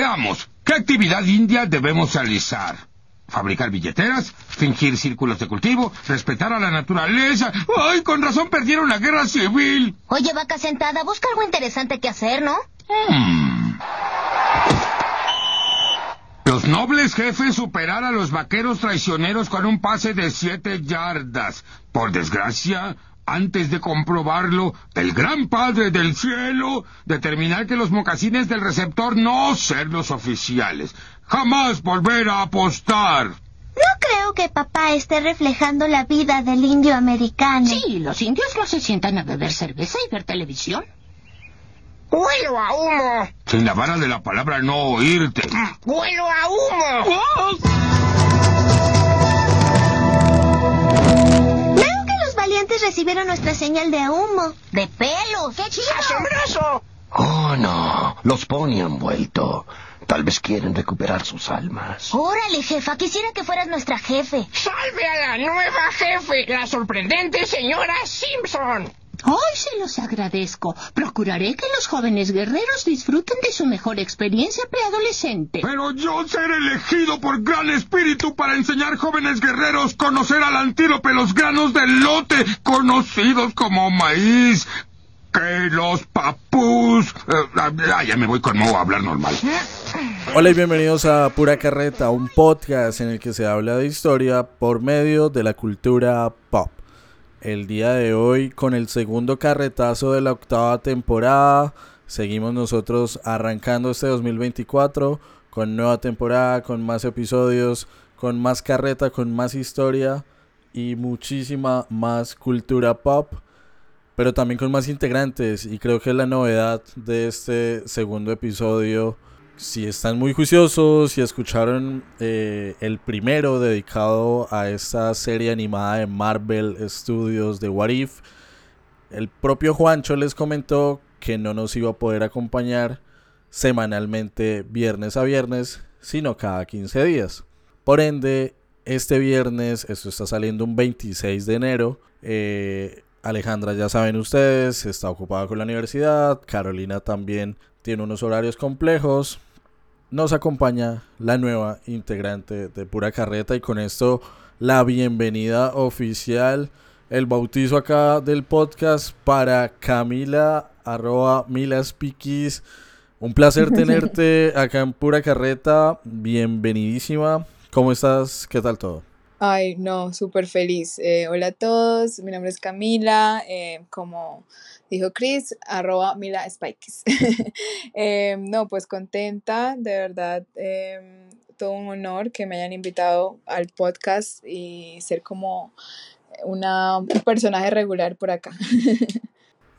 Veamos, ¿qué actividad india debemos realizar? fabricar billeteras, fingir círculos de cultivo, respetar a la naturaleza. ¡Ay, con razón perdieron la guerra civil! Oye, vaca sentada, busca algo interesante que hacer, ¿no? Hmm. Los nobles jefes superar a los vaqueros traicioneros con un pase de siete yardas. Por desgracia, antes de comprobarlo, el gran Padre del Cielo determinar que los mocasines del receptor no ser los oficiales. Jamás volver a apostar. No creo que papá esté reflejando la vida del indio americano. Sí, los indios no se sientan a beber cerveza y ver televisión. ¡Huelo a humo! Sin la vara de la palabra no oírte. ¡Huelo a humo! Creo recibieron nuestra señal de humo. ¡De pelos! ¡Qué chido! ¡Asombroso! Oh, no. Los pony han vuelto. Tal vez quieren recuperar sus almas. Órale, jefa, quisiera que fueras nuestra jefe. ¡Salve a la nueva jefe, la sorprendente señora Simpson! Hoy se los agradezco. Procuraré que los jóvenes guerreros disfruten de su mejor experiencia preadolescente. Pero yo ser elegido por gran espíritu para enseñar jóvenes guerreros conocer al antílope los granos del lote, conocidos como maíz, que los papús... Eh, ya me voy con Mo a hablar normal. Hola y bienvenidos a Pura Carreta, un podcast en el que se habla de historia por medio de la cultura pop el día de hoy con el segundo carretazo de la octava temporada. Seguimos nosotros arrancando este 2024 con nueva temporada, con más episodios, con más carreta, con más historia y muchísima más cultura pop, pero también con más integrantes y creo que la novedad de este segundo episodio si están muy juiciosos, si escucharon eh, el primero dedicado a esta serie animada de Marvel Studios de What If, el propio Juancho les comentó que no nos iba a poder acompañar semanalmente viernes a viernes, sino cada 15 días. Por ende, este viernes, esto está saliendo un 26 de enero, eh, Alejandra ya saben ustedes, está ocupada con la universidad, Carolina también tiene unos horarios complejos, nos acompaña la nueva integrante de Pura Carreta y con esto la bienvenida oficial, el bautizo acá del podcast para Camila arroba Milaspiquis. Un placer tenerte acá en Pura Carreta, bienvenidísima. ¿Cómo estás? ¿Qué tal todo? Ay, no, súper feliz. Eh, hola a todos, mi nombre es Camila, eh, como dijo Chris, arroba Mila Spikes. Em, no, pues contenta, de verdad, em, todo un honor que me hayan invitado al podcast y ser como una, un personaje regular por acá.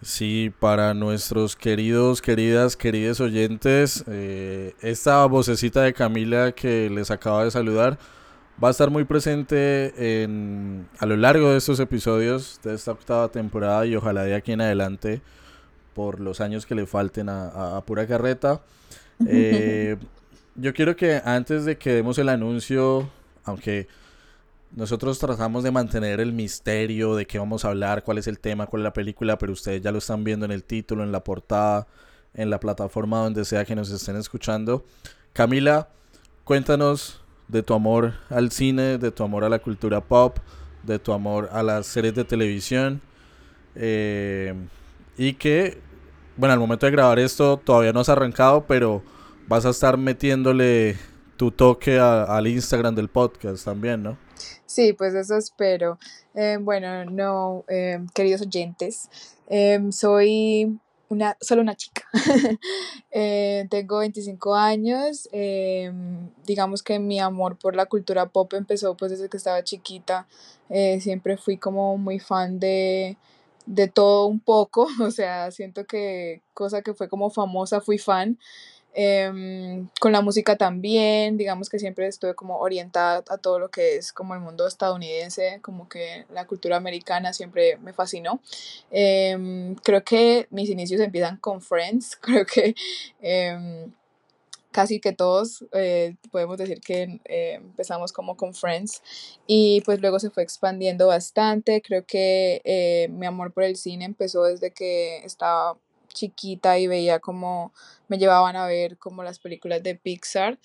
Sí, para nuestros queridos, queridas, queridos oyentes, eh, esta vocecita de Camila que les acaba de saludar va a estar muy presente en, a lo largo de estos episodios de esta octava temporada y ojalá de aquí en adelante por los años que le falten a, Pura Carreta. Eh, yo quiero que antes de que demos el anuncio, aunque nosotros tratamos de mantener el misterio de qué vamos a hablar, cuál es el tema, cuál es la película, pero ustedes ya lo están viendo en el título, en la portada, en la plataforma donde sea que nos estén escuchando. Camila, cuéntanos de tu amor al cine, de tu amor a la cultura pop, de tu amor a las series de televisión. Eh, y que, bueno, al momento de grabar esto todavía no has arrancado, pero vas a estar metiéndole tu toque al Instagram del podcast también, ¿no? Sí, pues eso espero. Eh, bueno, no, eh, queridos oyentes, soy una, solo una chica. Eh, tengo 25 años. Em, digamos que mi amor por la cultura pop empezó pues desde que estaba chiquita. Eh, siempre fui como muy fan de, de todo un poco. O sea, siento que cosa que fue como famosa, fui fan. Em, con la música también, digamos que siempre estuve como orientada a todo lo que es como el mundo estadounidense, como que la cultura americana siempre me fascinó. Em, creo que mis inicios empiezan con Friends, creo que em, casi que todos eh, podemos decir que eh, empezamos como con Friends y pues luego se fue expandiendo bastante. Creo que eh, mi amor por el cine empezó desde que estaba chiquita y veía como me llevaban a ver como las películas de Pixar.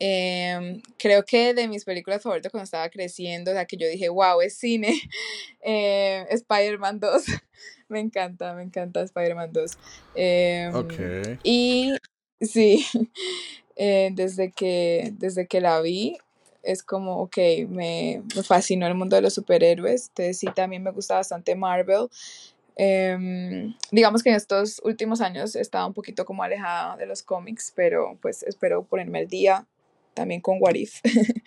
Em, creo que de mis películas favoritas cuando estaba creciendo, o sea, que yo dije, wow, es cine, eh, Spider-Man 2. me encanta, me encanta Spider-Man 2. Em, Ok. y sí, eh, desde que, desde que la vi, es como, ok, me, me fascinó el mundo de los superhéroes. Entonces sí, también me gusta bastante Marvel. Em, digamos que en estos últimos años he estado un poquito como alejada de los cómics, pero pues espero ponerme al día también con What If.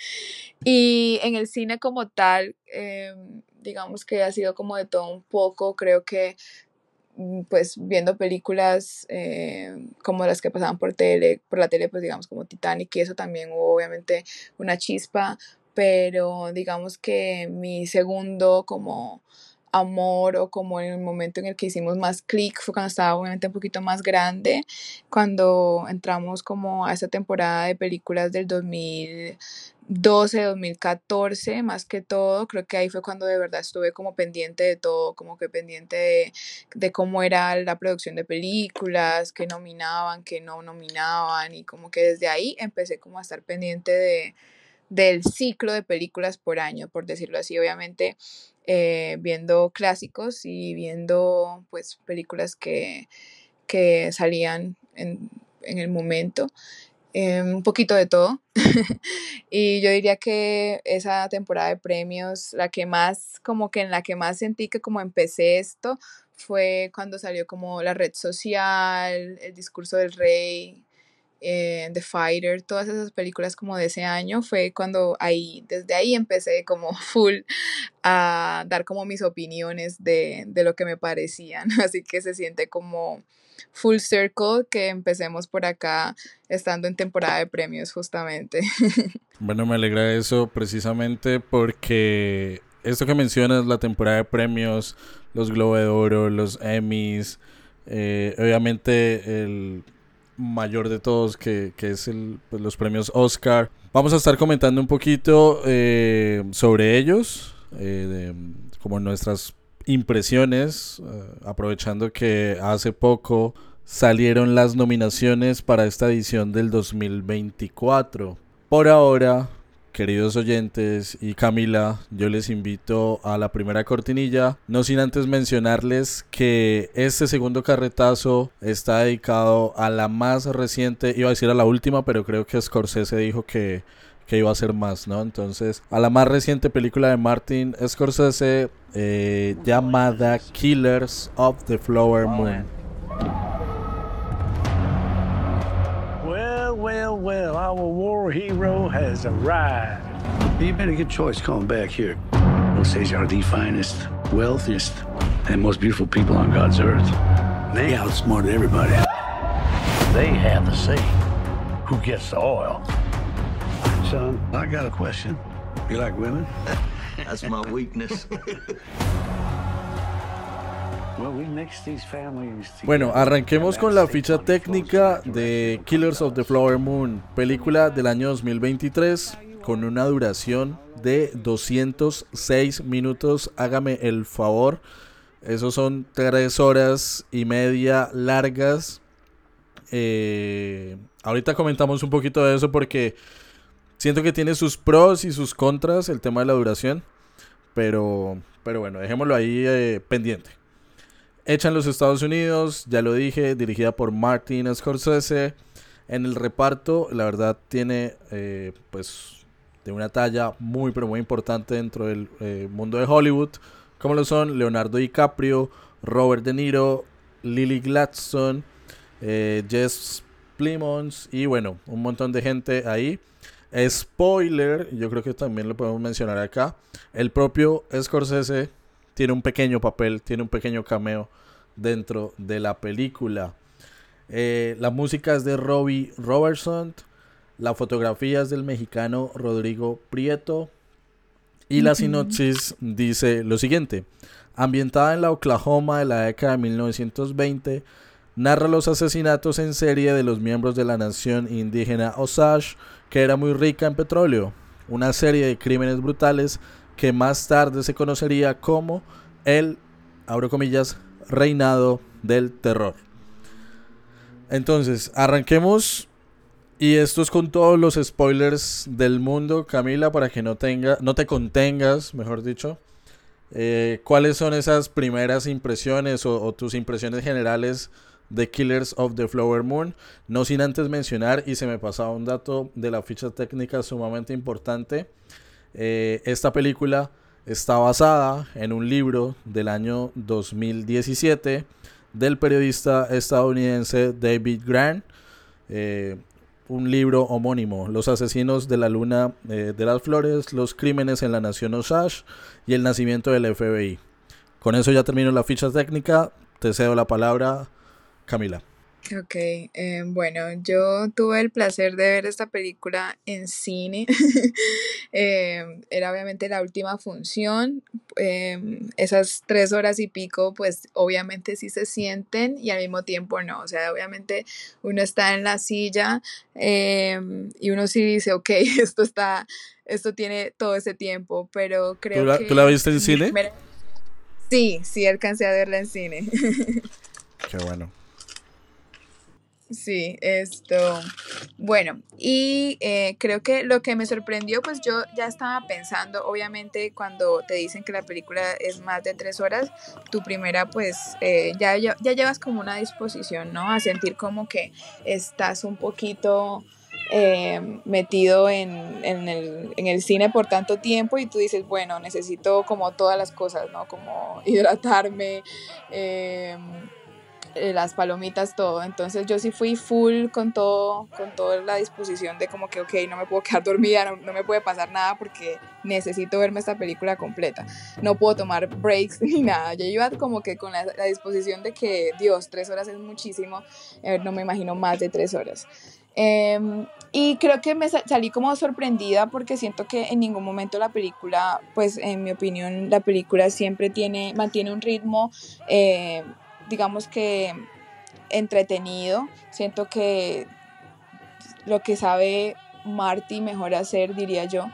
y en el cine como tal, em, digamos que ha sido como de todo un poco, creo que mm, pues viendo películas eh, como las que pasaban por tele, por la tele, pues digamos como Titanic y eso también hubo obviamente una chispa, pero digamos que mi segundo como amor o como en el momento en el que hicimos más clic fue cuando estaba obviamente un poquito más grande, cuando entramos como a esta temporada de películas del 2012, 2014, más que todo, creo que ahí fue cuando de verdad estuve como pendiente de todo, como que pendiente de, de cómo era la producción de películas, que nominaban, que no nominaban y como que desde ahí empecé como a estar pendiente de del ciclo de películas por año, por decirlo así, obviamente eh, viendo clásicos y viendo pues películas que, que salían en, en el momento, eh, un poquito de todo. y yo diría que esa temporada de premios, la que más, como que en la que más sentí que como empecé esto, fue cuando salió como la red social, el discurso del rey, eh, The Fighter, todas esas películas como de ese año, fue cuando ahí, desde ahí empecé como full a dar como mis opiniones de, de lo que me parecían, así que se siente como full circle que empecemos por acá estando en temporada de premios justamente. Bueno, me alegra eso precisamente porque esto que mencionas, la temporada de premios, los Globo de Oro, los Emmys, eh, obviamente el mayor de todos que, que es el, pues, los premios Oscar. Vamos a estar comentando un poquito eh, sobre ellos, eh, como nuestras impresiones, eh, aprovechando que hace poco salieron las nominaciones para esta edición del 2024. Por ahora, queridos oyentes y Camila, yo les invito a la primera cortinilla, no sin antes mencionarles que este segundo carretazo está dedicado a la más reciente, iba a decir a la última, pero creo que Scorsese dijo que, que iba a ser más, ¿no? Entonces, a la más reciente película de Martin Scorsese eh, llamada Killers of the Flower Moon. Well, well, well, our war hero has arrived. You made a good choice coming back here. Osage are the finest, wealthiest, and most beautiful people on God's earth. They outsmarted everybody. They have the say. Who gets the oil? Son, I got a question. You like women? That's my weakness. Bueno, arranquemos con la ficha técnica de Killers of the Flower Moon, película del año 2023 con una duración de 206 minutos. Hágame el favor, esos son tres horas y media largas. Eh, ahorita comentamos un poquito de eso porque siento que tiene sus pros y sus contras el tema de la duración, pero, pero bueno, dejémoslo ahí eh, pendiente. Hecha en los Estados Unidos, ya lo dije, dirigida por Martin Scorsese. En el reparto, la verdad, tiene eh, pues de una talla muy, pero muy importante dentro del eh, mundo de Hollywood, como lo son Leonardo DiCaprio, Robert De Niro, Lily Gladstone, eh, Jess Plimons y bueno, un montón de gente ahí. Spoiler, yo creo que también lo podemos mencionar acá. El propio Scorsese tiene un pequeño papel, tiene un pequeño cameo dentro de la película. Eh, la música es de Robbie Robertson, la fotografía es del mexicano Rodrigo Prieto y la sinopsis dice lo siguiente. Ambientada en la Oklahoma de la década de 1920, narra los asesinatos en serie de los miembros de la nación indígena Osage, que era muy rica en petróleo. Una serie de crímenes brutales que más tarde se conocería como el, abro comillas, reinado del terror. Entonces, arranquemos. Y esto es con todos los spoilers del mundo, Camila, para que no tenga, no te contengas, mejor dicho. Eh, ¿Cuáles son esas primeras impresiones o, o, tus impresiones generales de Killers of the Flower Moon? No sin antes mencionar, y se me pasaba un dato de la ficha técnica sumamente importante. Eh, esta película está basada en un libro del año 2017 del periodista estadounidense David Grant. Eh, un libro homónimo, Los asesinos de la luna eh, de las flores, los crímenes en la nación Osage y el nacimiento del FBI. Con eso ya termino la ficha técnica, te cedo la palabra, Camila. Ok, eh, bueno, yo tuve el placer de ver esta película en cine. eh, era obviamente la última función. Eh, esas tres horas y pico, pues obviamente sí se sienten y al mismo tiempo no. O sea, obviamente uno está en la silla y uno sí dice, ok, esto está, esto tiene todo ese tiempo, pero creo ¿Tú la, que... ¿Tú la viste en cine? Sí, sí, alcancé a verla en cine. Qué bueno. Sí, esto, bueno, y eh, creo que lo que me sorprendió, pues yo ya estaba pensando, obviamente cuando te dicen que la película es más de tres horas, tu primera pues eh, ya, ya, llevas como una disposición, ¿no? A sentir como que estás un poquito eh, metido en, en, el, en, el, cine por tanto tiempo y tú dices, bueno, necesito como todas las cosas, ¿no? Como hidratarme. Eh, las palomitas, todo. Entonces yo sí fui full con todo, con toda la disposición de como que, ok, no me puedo quedar dormida, no, no, me puede pasar nada porque necesito verme esta película completa. No puedo tomar breaks ni nada. Yo iba como que con la, disposición de que, Dios, tres horas es muchísimo, eh, no me imagino más de tres horas. Eh, y creo que me salí como sorprendida porque siento que en ningún momento la película, pues en mi opinión, la película siempre tiene, mantiene un ritmo eh, digamos que entretenido. Siento que lo que sabe Marty mejor hacer, diría yo,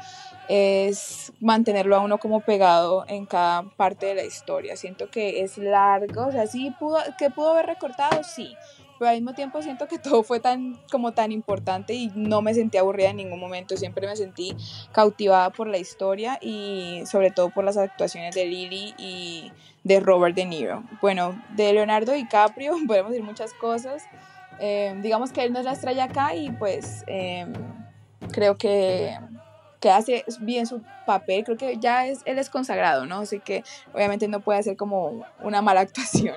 es mantenerlo a uno como pegado en cada parte de la historia. Siento que es largo, o sea, sí pudo, que pudo haber recortado, sí, pero al mismo tiempo siento que todo fue tan como tan importante y no me sentí aburrida en ningún momento, siempre me sentí cautivada por la historia y sobre todo por las actuaciones de Lily y de Robert De Niro. Bueno, de Leonardo DiCaprio podemos decir muchas cosas. Eh, digamos que él no es la estrella acá y pues eh, creo que, que, hace bien su papel. Creo que ya es, él es consagrado, ¿no? Así que obviamente no puede hacer como una mala actuación.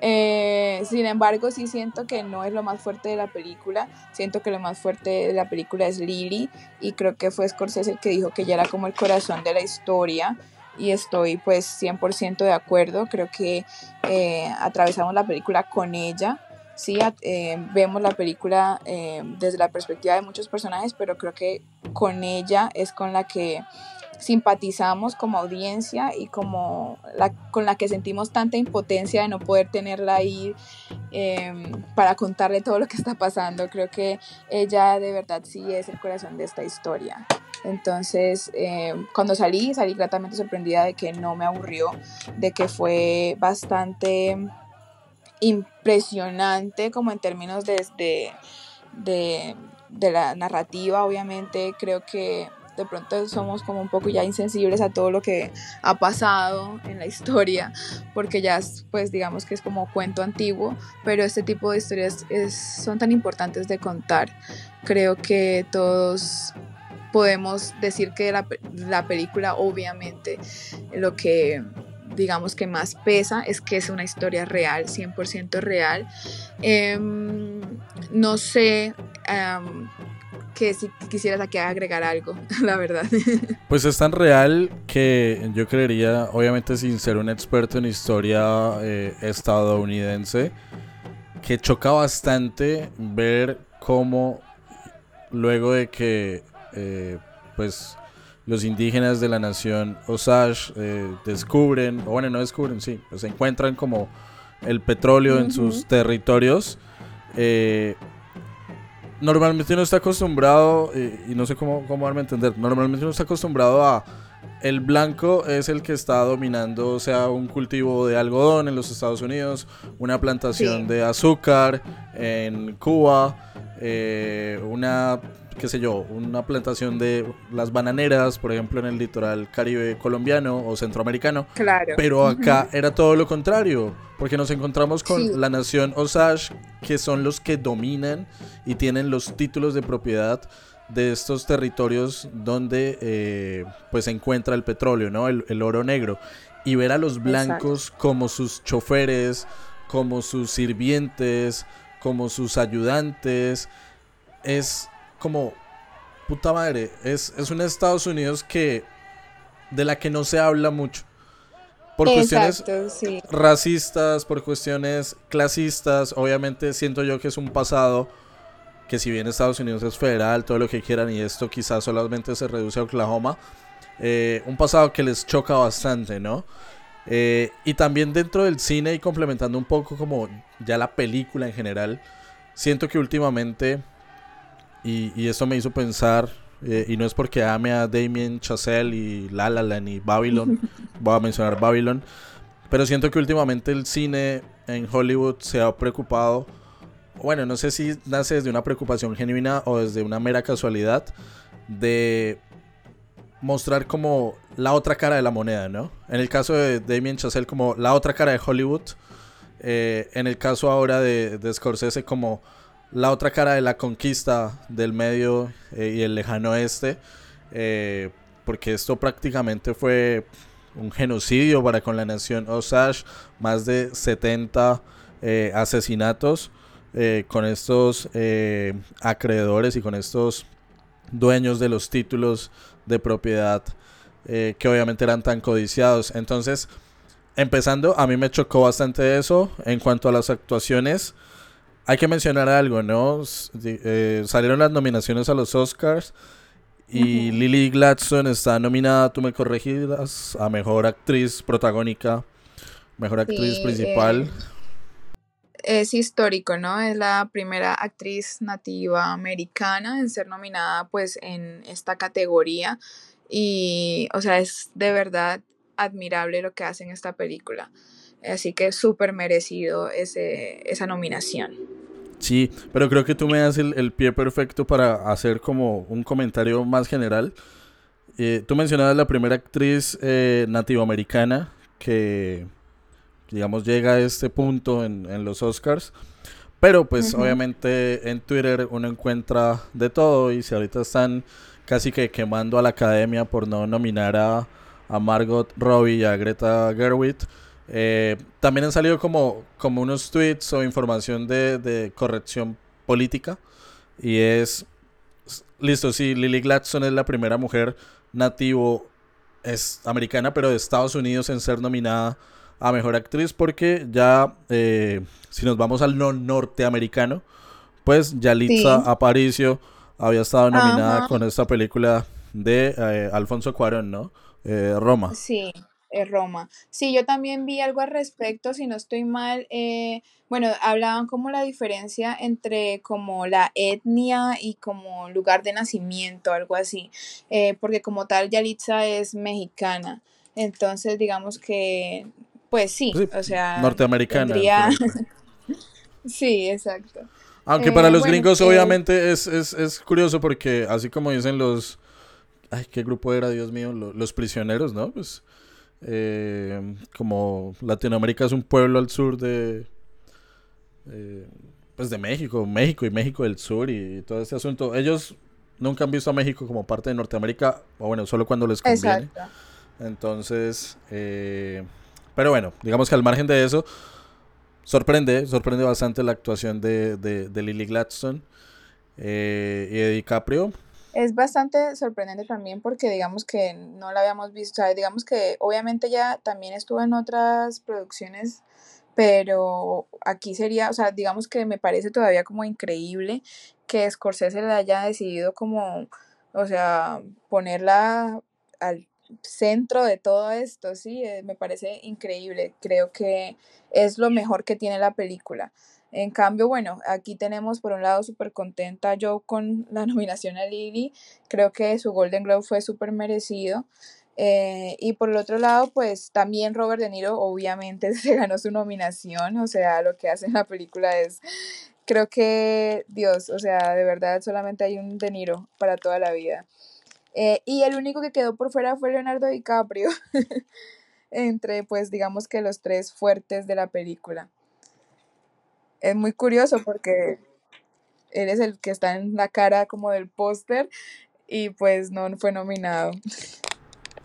Eh, sin embargo, sí siento que no es lo más fuerte de la película. Siento que lo más fuerte de la película es Lily y creo que fue Scorsese el que dijo que ella era como el corazón de la historia y estoy pues 100% de acuerdo. Creo que eh, atravesamos la película con ella. Sí, eh, vemos la película eh, desde la perspectiva de muchos personajes, pero creo que con ella es con la que simpatizamos como audiencia y como con la que sentimos tanta impotencia de no poder tenerla ahí eh, para contarle todo lo que está pasando. Creo que ella de verdad sí es el corazón de esta historia. Entonces, eh, cuando salí, salí gratamente sorprendida de que no me aburrió, de que fue bastante impresionante como en términos de, de, de, de la narrativa, obviamente creo que de pronto somos como un poco ya insensibles a todo lo que ha pasado en la historia, porque ya pues digamos que es como cuento antiguo, pero este tipo de historias es, son tan importantes de contar. Creo que todos podemos decir que la, la película obviamente lo que digamos que más pesa es que es una historia real, 100% real. Eh, no sé um, si quisieras aquí agregar algo, la verdad. Pues es tan real que yo creería, obviamente sin ser un experto en historia eh, estadounidense, que choca bastante ver cómo luego de que eh, pues los indígenas de la nación Osage eh, descubren, o bueno, no descubren, sí, pues encuentran como el petróleo uh -huh. en sus territorios. Eh, normalmente uno está acostumbrado, eh, y no sé cómo, cómo darme a entender, normalmente uno está acostumbrado a el blanco es el que está dominando, o sea, un cultivo de algodón en los Estados Unidos, una plantación Sí. de azúcar en Cuba, eh, una, qué sé yo, una plantación de las bananeras, por ejemplo, en el litoral caribe colombiano o centroamericano. Claro. Pero acá era todo lo contrario, porque nos encontramos con Sí. la nación Osage, que son los que dominan y tienen los títulos de propiedad de estos territorios donde eh, pues se encuentra el petróleo, ¿no? El, el oro negro. Y ver a los blancos como sus choferes, como sus sirvientes, como sus ayudantes, es como puta madre, es, es un Estados Unidos que de la que no se habla mucho. Por cuestiones sí. racistas, por cuestiones clasistas, obviamente siento yo que es un pasado que si bien Estados Unidos es federal, todo lo que quieran, y esto quizás solamente se reduce a Oklahoma, eh, un pasado que les choca bastante, ¿no? Eh, y también dentro del cine y complementando un poco como ya la película en general, siento que últimamente, y, y esto me hizo pensar, eh, y no es porque ame a Damien Chazelle y La La Land y Babylon, voy a mencionar Babylon, pero siento que últimamente el cine en Hollywood se ha preocupado, bueno, no sé si nace desde una preocupación genuina o desde una mera casualidad, de mostrar como la otra cara de la moneda, ¿no? En el caso de Damien Chazelle como la otra cara de Hollywood, eh, en el caso ahora de, de Scorsese como la otra cara de la conquista del medio eh, y el lejano oeste, eh, porque esto prácticamente fue un genocidio para con la nación Osage, más de 70 eh, asesinatos con estos acreedores y con estos dueños de los títulos de propiedad que obviamente eran tan codiciados. Entonces, empezando, a mí me chocó bastante eso en cuanto a las actuaciones. Hay que mencionar algo, ¿no? Eh, salieron las nominaciones a los Oscars y Lily Gladstone está nominada, tú me corregirás, a Mejor Actriz Protagónica, Mejor Actriz Sí, Principal. eh, es histórico, ¿no? Es la primera actriz nativa americana en ser nominada pues en esta categoría y, o sea, es de verdad admirable lo que hace en esta película. Así que súper merecido ese, esa nominación. Sí, pero creo que tú me das el, el pie perfecto para hacer como un comentario más general. Eh, tú mencionabas la primera actriz eh, nativoamericana que, digamos, llega a este punto en, en los Oscars. Pero pues obviamente en Twitter uno encuentra de todo y si ahorita están casi que quemando a la academia por no nominar a, a Margot Robbie y a Greta Gerwig, eh, también han salido como, como unos tweets o información de, de corrección política. Y es, listo, sí, Lily Gladstone es la primera mujer nativo, es americana, pero de Estados Unidos en ser nominada a Mejor Actriz, porque ya, eh, si nos vamos al no norteamericano, pues Yalitza Sí. Aparicio había estado nominada Ajá. con esta película de eh, Alfonso Cuarón, ¿no? Eh, Roma. Sí, es Roma. Sí, yo también vi algo al respecto, si no estoy mal. eh, bueno, hablaban como la diferencia entre como la etnia y como lugar de nacimiento, algo así. eh, porque como tal, Yalitza es mexicana. Entonces, digamos que, pues sí, Sí, o sea, norteamericana. tendría... Sí, exacto. Aunque Eh, para los bueno, gringos eh, obviamente es, es, es curioso porque así como dicen los... Ay, ¿qué grupo era, Dios mío? Lo- Los, prisioneros, ¿no? Pues eh, como Latinoamérica es un pueblo al sur de... eh, pues de México, México y México del Sur y todo este asunto. Ellos nunca han visto a México como parte de Norteamérica, o bueno, solo cuando les conviene. Exacto. Entonces, eh, pero bueno, digamos que al margen de eso, sorprende, sorprende bastante la actuación de, de, de Lily Gladstone eh, y de DiCaprio. Es bastante sorprendente también porque digamos que no la habíamos visto, o sea, digamos que obviamente ya también estuvo en otras producciones, pero aquí sería, o sea, digamos que me parece todavía como increíble que Scorsese le haya decidido como, o sea, ponerla al centro de todo esto, sí, eh, me parece increíble, creo que es lo mejor que tiene la película. En cambio, bueno, aquí tenemos por un lado súper contenta yo con la nominación a Lily, creo que su Golden Globe fue súper merecido. Eh, y por el otro lado, pues también Robert De Niro obviamente se ganó su nominación, o sea, lo que hace en la película es, creo que, Dios, o sea, de verdad solamente hay un De Niro para toda la vida. Eh, y el único que quedó por fuera fue Leonardo DiCaprio, entre pues digamos que los tres fuertes de la película. Es muy curioso porque él es el que está en la cara como del póster y pues no fue nominado.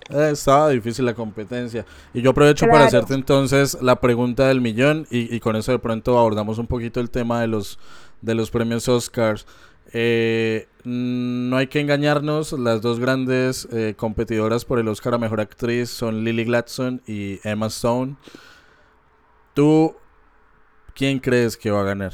Eh, estaba difícil la competencia. Y yo aprovecho para hacerte entonces la pregunta del millón y, y con eso de pronto abordamos un poquito el tema de los, de los premios Oscars. Eh, mm, no hay que engañarnos, las dos grandes eh, competidoras por el Oscar a Mejor Actriz son Lily Gladstone y Emma Stone. ¿Tú quién crees que va a ganar?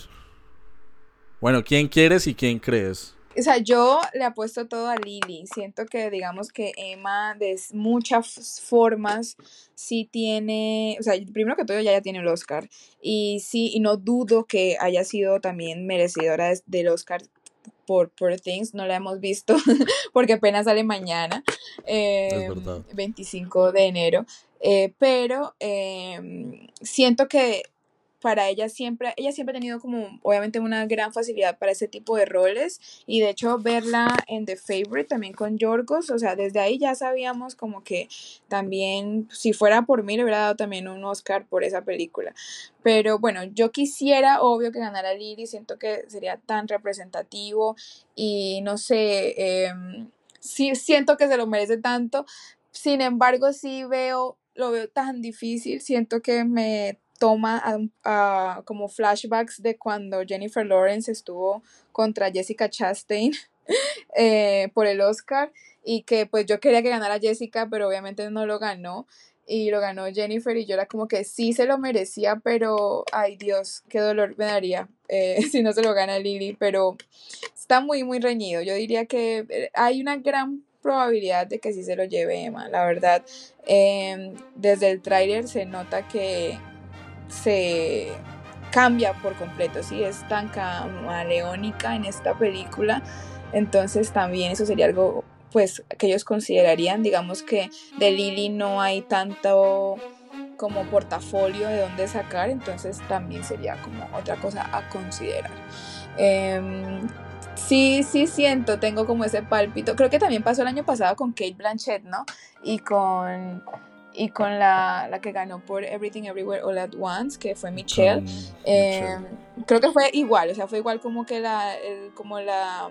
Bueno, ¿quién quieres y quién crees? O sea, yo le apuesto todo a Lily. Siento que, digamos que Emma, de muchas formas, sí tiene. O sea, primero que todo, ya, ya tiene el Oscar. Y sí, y no dudo que haya sido también merecedora del Oscar por Poor Things. No la hemos visto porque apenas sale mañana, eh, verdad. 25 de enero. Eh, pero eh, siento que para ella siempre, ella siempre ha tenido como obviamente una gran facilidad para ese tipo de roles y de hecho verla en The Favorite también con Yorgos, o sea, desde ahí ya sabíamos como que también, si fuera por mí, le hubiera dado también un Oscar por esa película. Pero bueno, yo quisiera, obvio, que ganara Lily, siento que sería tan representativo y no sé, em, sí siento que se lo merece tanto, sin embargo, sí veo, lo veo tan difícil, siento que me toma a- como flashbacks de cuando Jennifer Lawrence estuvo contra Jessica Chastain eh, por el Oscar y que pues yo quería que ganara Jessica, pero obviamente no lo ganó y lo ganó Jennifer y yo era como que sí se lo merecía, pero ay Dios, qué dolor me daría eh, si no se lo gana Lily, pero está muy muy reñido. Yo diría que eh, hay una gran probabilidad de que sí se lo lleve Emma, la verdad. Em, desde el tráiler se nota que se cambia por completo, sí, es tan camaleónica en esta película, entonces también eso sería algo pues que ellos considerarían, digamos que de Lily no hay tanto como portafolio de dónde sacar, entonces también sería como otra cosa a considerar. Em, sí, sí siento, tengo como ese pálpito, creo que también pasó el año pasado con Kate Blanchett, ¿no? Y con y con la, la que ganó por Everything Everywhere All at Once, que fue Michelle. Eh, Michelle. creo que fue igual, o sea, fue igual como que la, el- como la,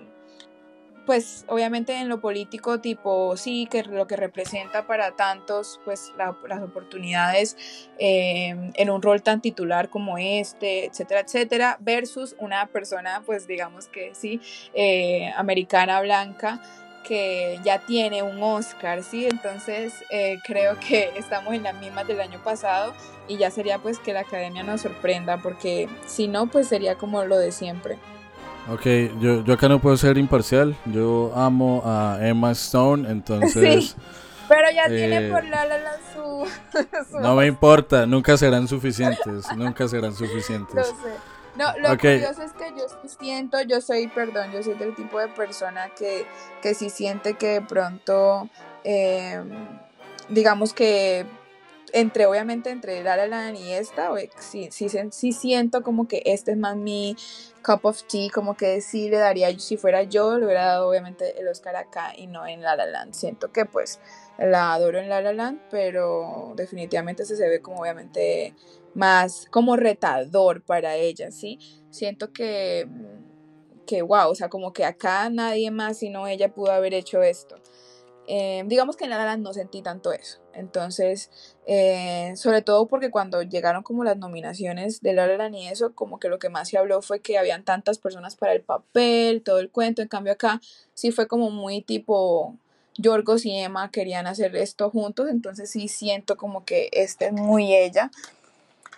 pues obviamente en lo político, tipo, sí, que lo que representa para tantos, pues la- las oportunidades eh, en un rol tan titular como este, etcétera, etcétera, versus una persona, pues digamos que sí, eh, americana blanca que ya tiene un Oscar, ¿sí? Entonces eh, creo que estamos en las mismas del año pasado y ya sería pues que la academia nos sorprenda porque si no pues sería como lo de siempre. Ok, yo, yo acá no puedo ser imparcial. Yo amo a Emma Stone, entonces Sí, Pero ya tiene Eh, por la la la su, su no me importa, nunca serán suficientes, nunca serán Lo suficientes. sé. No, lo Ok. curioso es que yo siento, yo soy, perdón, yo soy del tipo de persona que, que sí siente que de pronto, eh, digamos que entre, obviamente, entre La La Land y esta, o- sí, sí, siento como que este es más mi cup of tea, como que sí le daría, si fuera yo, le hubiera dado obviamente el Oscar acá y no en La La Land. Siento que pues la adoro en La La Land, pero definitivamente este se ve como obviamente más como retador para ella, ¿sí? Siento que, que wow, o sea, como que acá nadie más sino ella pudo haber hecho esto. Eh, digamos que en La no sentí tanto eso. Entonces, eh, sobre todo porque cuando llegaron como las nominaciones de La y eso, como que lo que más se habló fue que habían tantas personas para el papel, todo el cuento. En cambio acá sí fue como muy tipo Yorgos y Emma querían hacer esto juntos, entonces sí siento como que este es muy ella.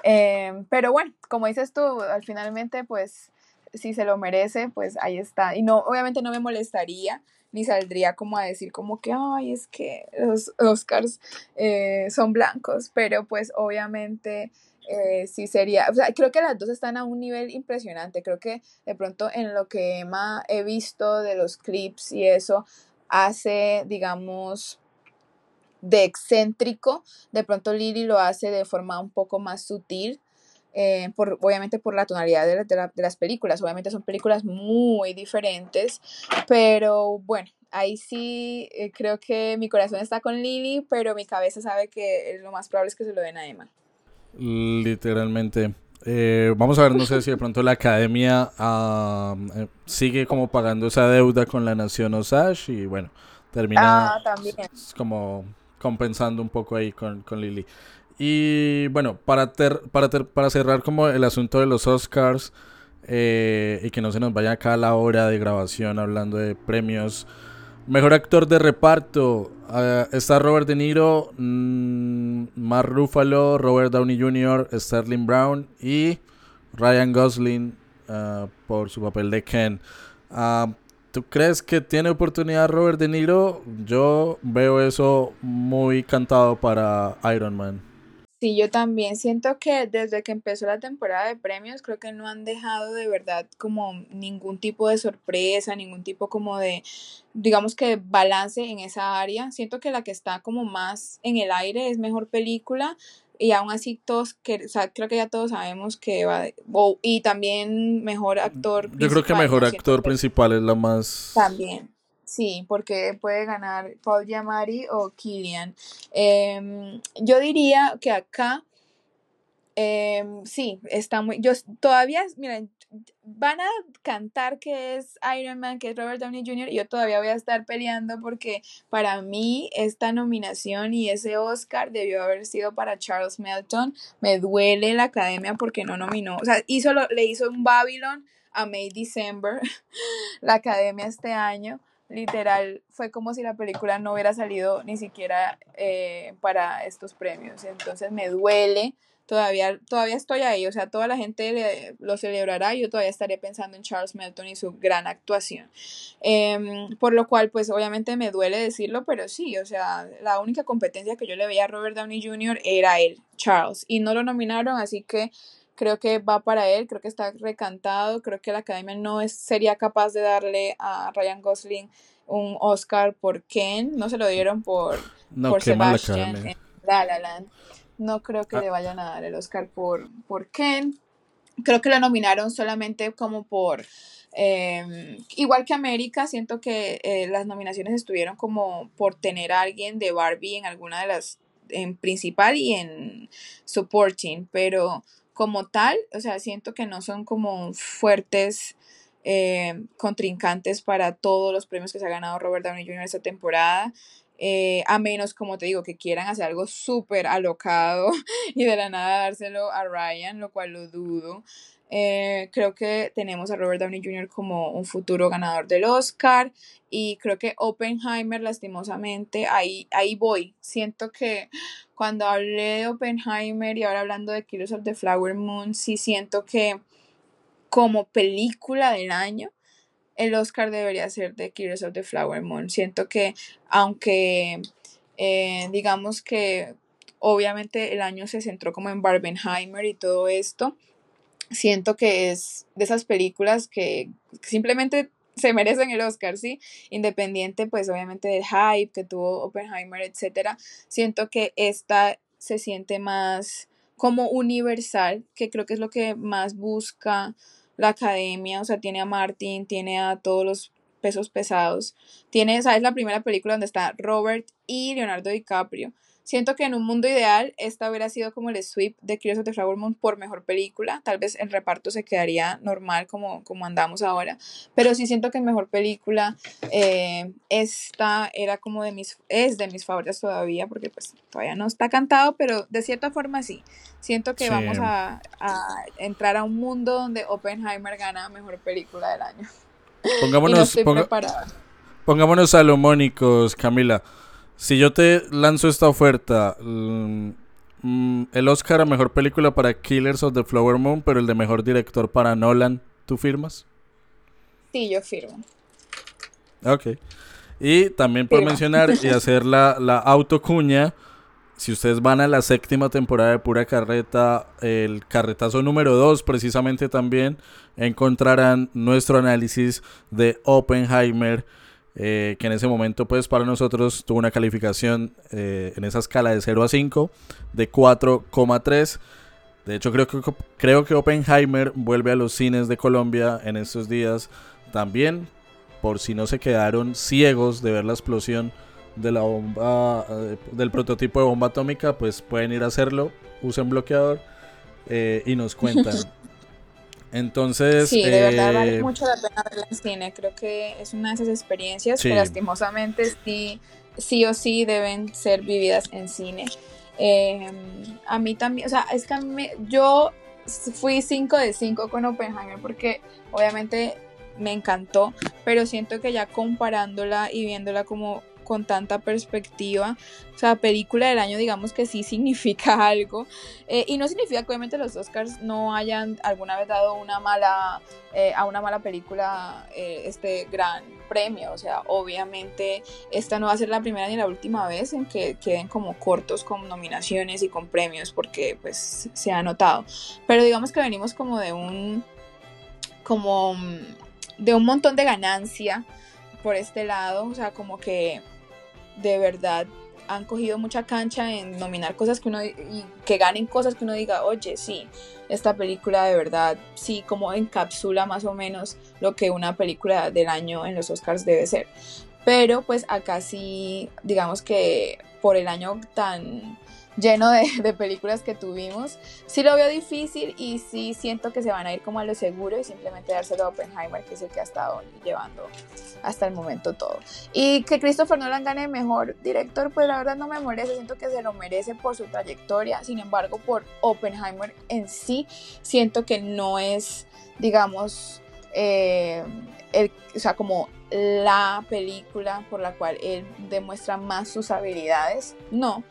Eh, pero bueno, como dices tú, al finalmente, pues, si se lo merece, pues ahí está. Y no, obviamente no me molestaría, ni saldría como a decir como que, ay, es que los Oscars eh, son blancos, pero pues obviamente eh, sí sería, o sea, creo que las dos están a un nivel impresionante, creo que de pronto en lo que Emma he visto de los clips y eso, hace, digamos, de excéntrico. De pronto Lily lo hace de forma un poco más sutil. Eh, por, obviamente por la tonalidad de, de, la, de, las películas. Obviamente son películas muy diferentes, pero bueno, ahí sí eh, creo que mi corazón está con Lily, pero mi cabeza sabe que lo más probable es que se lo den a Emma. Literalmente. Eh, vamos a ver, no sé si de pronto la academia uh, sigue como pagando esa deuda con la nación Osage y bueno, termina ah, también. como compensando un poco ahí con, con Lily. Y bueno, para, ter, para, ter, para cerrar como el asunto de los Oscars eh, y que no se nos vaya acá la hora de grabación hablando de premios. Mejor actor de reparto. Uh, está Robert De Niro, mmm, Mark Ruffalo, Robert Downey Jr., Sterling Brown y Ryan Gosling uh, por su papel de Ken. Uh, ¿Tú crees que tiene oportunidad Robert De Niro? Yo veo eso muy cantado para Iron Man. Sí, yo también siento que desde que empezó la temporada de premios creo que no han dejado de verdad como ningún tipo de sorpresa, ningún tipo como de, digamos que balance en esa área. Siento que la que está como más en el aire es mejor película y aún así todos, que, o sea, creo que ya todos sabemos que va, oh, y también mejor actor. Yo creo que mejor actor principal es la más... También. Sí, porque puede ganar Paul Giamatti o Killian. Eh, yo diría que acá, eh, sí, está muy. Yo todavía, miren, van a cantar que es Iron Man, que es Robert Downey Jr., y yo todavía voy a estar peleando porque para mí esta nominación y ese Oscar debió haber sido para Charles Melton. Me duele la academia porque no nominó, o sea, hizo lo, le hizo un Babylon a May December, la academia este año literal fue como si la película no hubiera salido ni siquiera eh, para estos premios. Entonces me duele, todavía, todavía estoy ahí, o sea, toda la gente le, lo celebrará, yo todavía estaré pensando en Charles Melton y su gran actuación. Eh, por lo cual, pues obviamente me duele decirlo, pero sí, o sea, la única competencia que yo le veía a Robert Downey Jr. era él, Charles, y no lo nominaron, así que creo que va para él, creo que está recantado, creo que la academia no es, sería capaz de darle a Ryan Gosling un Oscar por Ken, no se lo dieron por, no, por Sebastian en La La Land. No creo que ah. le vayan a dar el Oscar por, por Ken. Creo que lo nominaron solamente como por... Eh, igual que América, siento que eh, las nominaciones estuvieron como por tener a alguien de Barbie en alguna de las, en principal y en supporting, pero como tal, o sea, siento que no son como fuertes eh, contrincantes para todos los premios que se ha ganado Robert Downey Jr. esta temporada. Eh, a menos, como te digo, que quieran hacer algo súper alocado y de la nada dárselo a Ryan, lo cual lo dudo. Eh, creo que tenemos a Robert Downey Jr. como un futuro ganador del Oscar y creo que Oppenheimer lastimosamente ahí, ahí voy. Siento que cuando hablé de Oppenheimer y ahora hablando de Killers of the Flower Moon, sí siento que como película del año, el Oscar debería ser de Killers of the Flower Moon. Siento que aunque eh, digamos que obviamente el año se centró como en Barbenheimer y todo esto, siento que es de esas películas que simplemente se merecen el Oscar, ¿sí? Independiente, pues obviamente del hype que tuvo Oppenheimer, etcétera. Siento que esta se siente más como universal, que creo que es lo que más busca la academia, o sea, tiene a Martin, tiene a todos los pesos pesados, tiene, esa es la primera película donde está Robert y Leonardo DiCaprio. Siento que en un mundo ideal esta hubiera sido como el sweep de Killers of the Flower Moon por mejor película. Tal vez el reparto se quedaría normal como, como andamos ahora. Pero sí siento que en mejor película eh, esta era como de mis, es de mis favoritas todavía porque pues todavía no está cantado, pero de cierta forma sí. Siento que vamos a, a, entrar a un mundo donde Oppenheimer gana mejor película del año. Pongámonos, pongámonos salomónicos, Camila. Si yo te lanzo esta oferta, mm, mm, el Oscar a mejor película para Killers of the Flower Moon, pero el de mejor director para Nolan, ¿tú firmas? Sí, yo firmo. Ok. Y también por mencionar y hacer la, la autocuña, si ustedes van a la séptima temporada de Pura Carreta, el carretazo número 2 precisamente también, encontrarán nuestro análisis de Oppenheimer eh, que en ese momento pues para nosotros tuvo una calificación eh, en esa escala de 0 a 5 de 4,3. De hecho creo que, creo que Oppenheimer vuelve a los cines de Colombia en estos días también, por si no se quedaron ciegos de ver la explosión de la bomba, eh, del prototipo de bomba atómica, pues pueden ir a hacerlo, usen bloqueador y nos cuentan. Entonces. Sí, de verdad vale eh, mucho la pena verla en cine. Creo que es una de esas experiencias que lastimosamente sí, sí o sí deben ser vividas en cine. Em, a mí también, o sea, es que a mí, yo fui 5 de 5 con Oppenheimer porque obviamente me encantó, pero siento que ya comparándola y viéndola como con tanta perspectiva. O sea, película del año, digamos que sí significa algo. Eh, y no significa que obviamente los Oscars no hayan alguna vez dado una mala, eh, a una mala película eh, este gran premio. O sea, obviamente esta no va a ser la primera ni la última vez en que queden como cortos con nominaciones y con premios, porque pues se ha notado. Pero digamos que venimos como de un como de un montón de ganancia por este lado, o sea, como que de verdad han cogido mucha cancha en nominar cosas que uno y que ganen cosas que uno diga, oye, sí, esta película de verdad sí como encapsula más o menos lo que una película del año en los Oscars debe ser. Pero pues acá sí, digamos que por el año tan lleno de, películas que tuvimos. Sí lo veo difícil y sí siento que se van a ir como a lo seguro y simplemente dárselo a Oppenheimer, que es el que ha estado llevando hasta el momento todo. Y que Christopher Nolan gane mejor director, pues la verdad no me merece, siento que se lo merece por su trayectoria, sin embargo por Oppenheimer en sí, siento que no es, digamos, eh, el, o sea, como la película por la cual él demuestra más sus habilidades, no,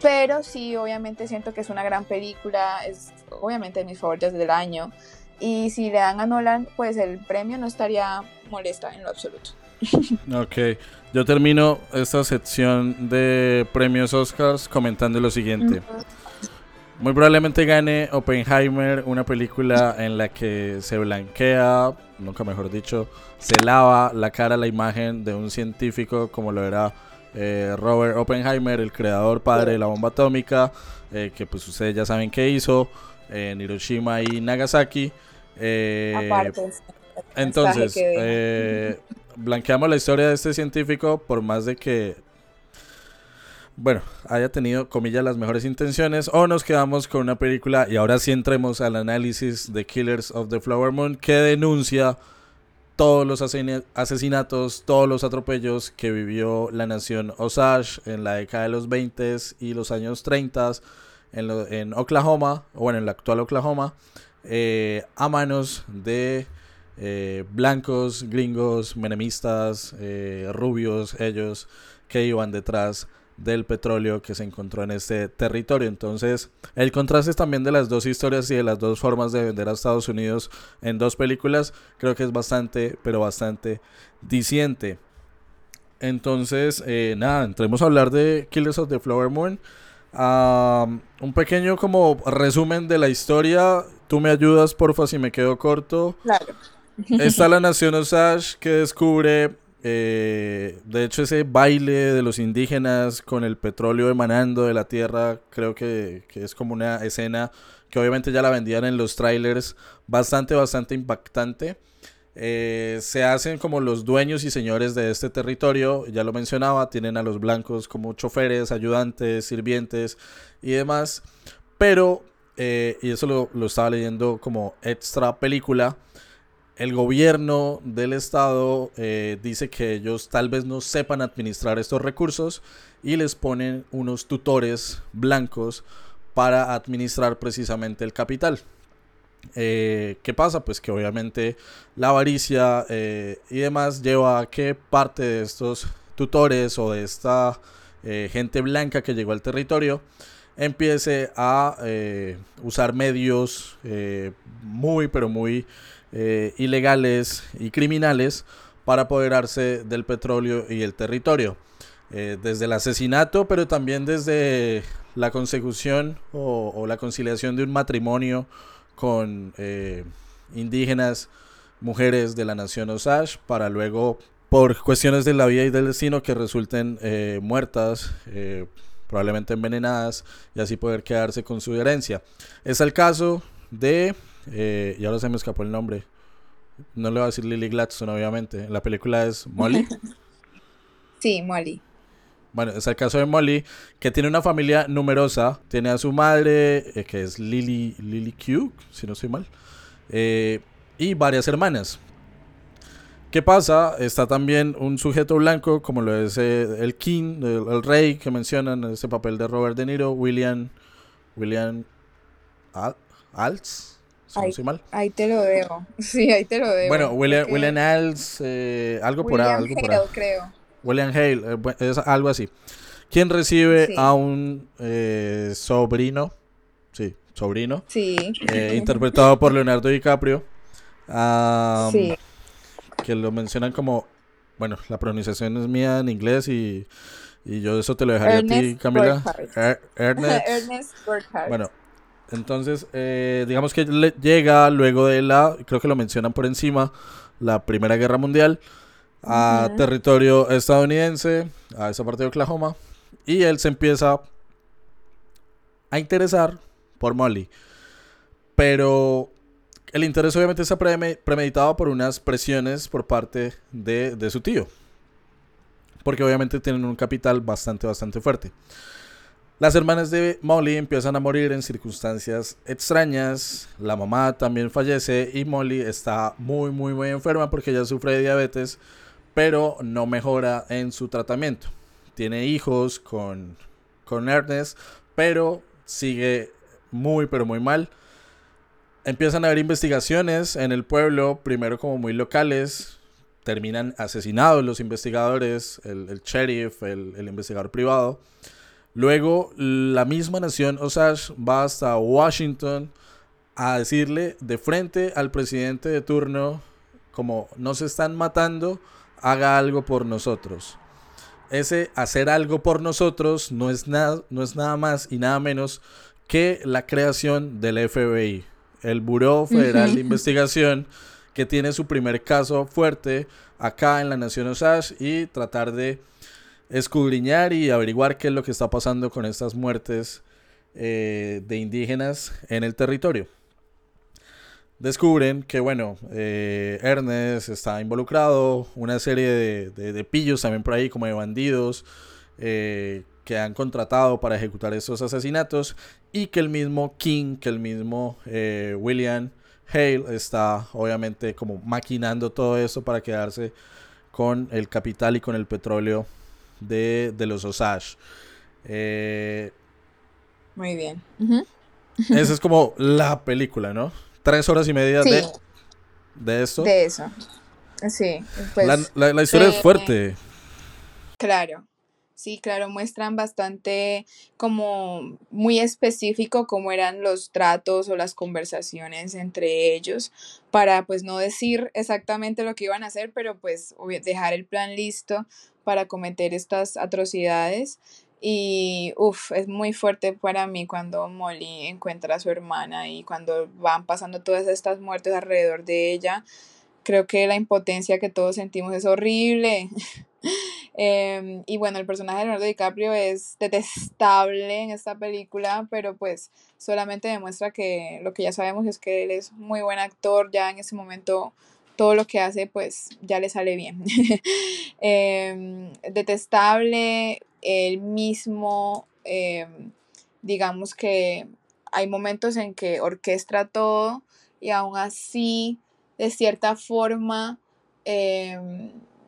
pero sí, obviamente siento que es una gran película, es obviamente de mis favoritos del año. Y si le dan a Nolan, pues el premio no estaría molesta en lo absoluto. Ok, yo termino esta sección de premios Oscars comentando lo siguiente. Muy probablemente gane Oppenheimer, una película en la que se blanquea, nunca mejor dicho, se lava la cara, la imagen de un científico como lo era eh, Robert Oppenheimer, el creador padre de la bomba atómica, eh, que pues ustedes ya saben qué hizo en Hiroshima y Nagasaki. Eh, entonces, blanqueamos la historia de este científico por más de que, bueno, haya tenido, comillas, las mejores intenciones, o nos quedamos con una película, y ahora sí entremos al análisis de Killers of the Flower Moon, que denuncia todos los asesinatos, todos los atropellos que vivió la nación Osage en la década de los 20 y los años 30 en, Oklahoma, o bueno, en la actual Oklahoma, eh, a manos de eh, blancos, gringos, menemistas, eh, rubios, ellos que iban detrás del petróleo que se encontró en este territorio. Entonces, el contraste también de las dos historias y de las dos formas de vender a Estados Unidos en dos películas, creo que es bastante, pero bastante diciente. Entonces, eh, nada, entremos a hablar de Killers of the Flower Moon. un pequeño como resumen de la historia. Tú me ayudas, porfa, si me quedo corto. Claro. Está la nación Osage que descubre eh, de hecho, ese baile de los indígenas con el petróleo emanando de la tierra, creo que, es como una escena que obviamente ya la vendían en los trailers, bastante, bastante impactante. Eh, se hacen como los dueños y señores de este territorio, ya lo mencionaba, tienen a los blancos como choferes, ayudantes, sirvientes y demás, pero, eh, y eso lo, lo estaba leyendo como extra película, el gobierno del estado eh, dice que ellos tal vez no sepan administrar estos recursos y les ponen unos tutores blancos para administrar precisamente el capital. Eh, ¿Qué pasa? Pues que obviamente la avaricia eh, y demás lleva a que parte de estos tutores o de esta gente blanca que llegó al territorio empiece a usar medios muy pero muy eh, ilegales y criminales para apoderarse del petróleo y el territorio. Eh, desde el asesinato, pero también desde la consecución o, la conciliación de un matrimonio con eh, indígenas, mujeres de la nación Osage, para luego por cuestiones de la vida y del destino que resulten muertas, probablemente envenenadas, y así poder quedarse con su herencia. Es el caso de, eh, y ahora se me escapó el nombre, no le voy a decir Lily Gladstone, obviamente, la película es Molly. sí, Molly. Bueno, es el caso de Molly, que tiene una familia numerosa. Tiene a su madre, eh, que es Lily, Lily Q, si no estoy mal, eh, y varias hermanas. ¿Qué pasa? Está también un sujeto blanco, como lo es eh, el King, el, rey que mencionan en ese papel de Robert De Niro, William, William Alts. Si no estoy mal. Ahí te lo debo. Sí, ahí te lo debo. Bueno, William, William Alts, algo por ahí. Algo por ahí. creo. William Hale, eh, es algo así. ¿Quién recibe a un eh, sobrino, sí, sobrino, sí. Eh, interpretado por Leonardo DiCaprio, sí. que lo mencionan como, bueno, la pronunciación es mía en inglés y, y yo eso te lo dejaría a ti, Camila. Er, Ernest. Ernest Bueno, entonces, digamos que llega luego de la, creo que lo mencionan por encima, la Primera Guerra Mundial a territorio estadounidense, a esa parte de Oklahoma, y él se empieza a interesar por Molly. Pero el interés obviamente está premeditado por unas presiones por parte de, de su tío. Porque obviamente tienen un capital bastante, bastante fuerte. Las hermanas de Molly empiezan a morir en circunstancias extrañas. La mamá también fallece y Molly está muy, muy, muy enferma porque ella sufre de diabetes pero no mejora en su tratamiento. Tiene hijos con, con Ernest, pero sigue muy, pero muy mal. Empiezan a haber investigaciones en el pueblo, primero como muy locales, terminan asesinados los investigadores, el, sheriff, el, el, investigador privado. Luego la misma nación Osage va hasta Washington a decirle de frente al presidente de turno como nos están matando, haga algo por nosotros. Ese hacer algo por nosotros no es nada, no es nada más y nada menos que la creación del FBI, el Buró Federal de Investigación, que tiene su primer caso fuerte acá en la Nación Osage y tratar de escudriñar y averiguar qué es lo que está pasando con estas muertes eh, de indígenas en el territorio. Descubren que, bueno, eh, Ernest está involucrado, una serie de, pillos también por ahí, como de bandidos, eh, que han contratado para ejecutar esos asesinatos, y que el mismo King, que el mismo William Hale está obviamente como maquinando todo eso para quedarse con el capital y con el petróleo de, los Osage. Muy bien. Esa es como la película, ¿no? tres horas y media de, de eso. De eso. Sí. Pues, la, historia es fuerte. Claro. Sí, claro, muestran bastante como muy específico cómo eran los tratos o las conversaciones entre ellos para pues no decir exactamente lo que iban a hacer, pero pues dejar el plan listo para cometer estas atrocidades y uff, es muy fuerte para mí cuando Molly encuentra a su hermana y cuando van pasando todas estas muertes alrededor de ella. Creo que la impotencia que todos sentimos es horrible. Em, y bueno, el personaje de Leonardo DiCaprio es detestable en esta película, pero pues solamente demuestra que lo que ya sabemos es que él es muy buen actor, ya en ese momento todo lo que hace pues ya le sale bien. Em, detestable, el mismo, em, digamos que hay momentos en que orquestra todo y aún así, de cierta forma,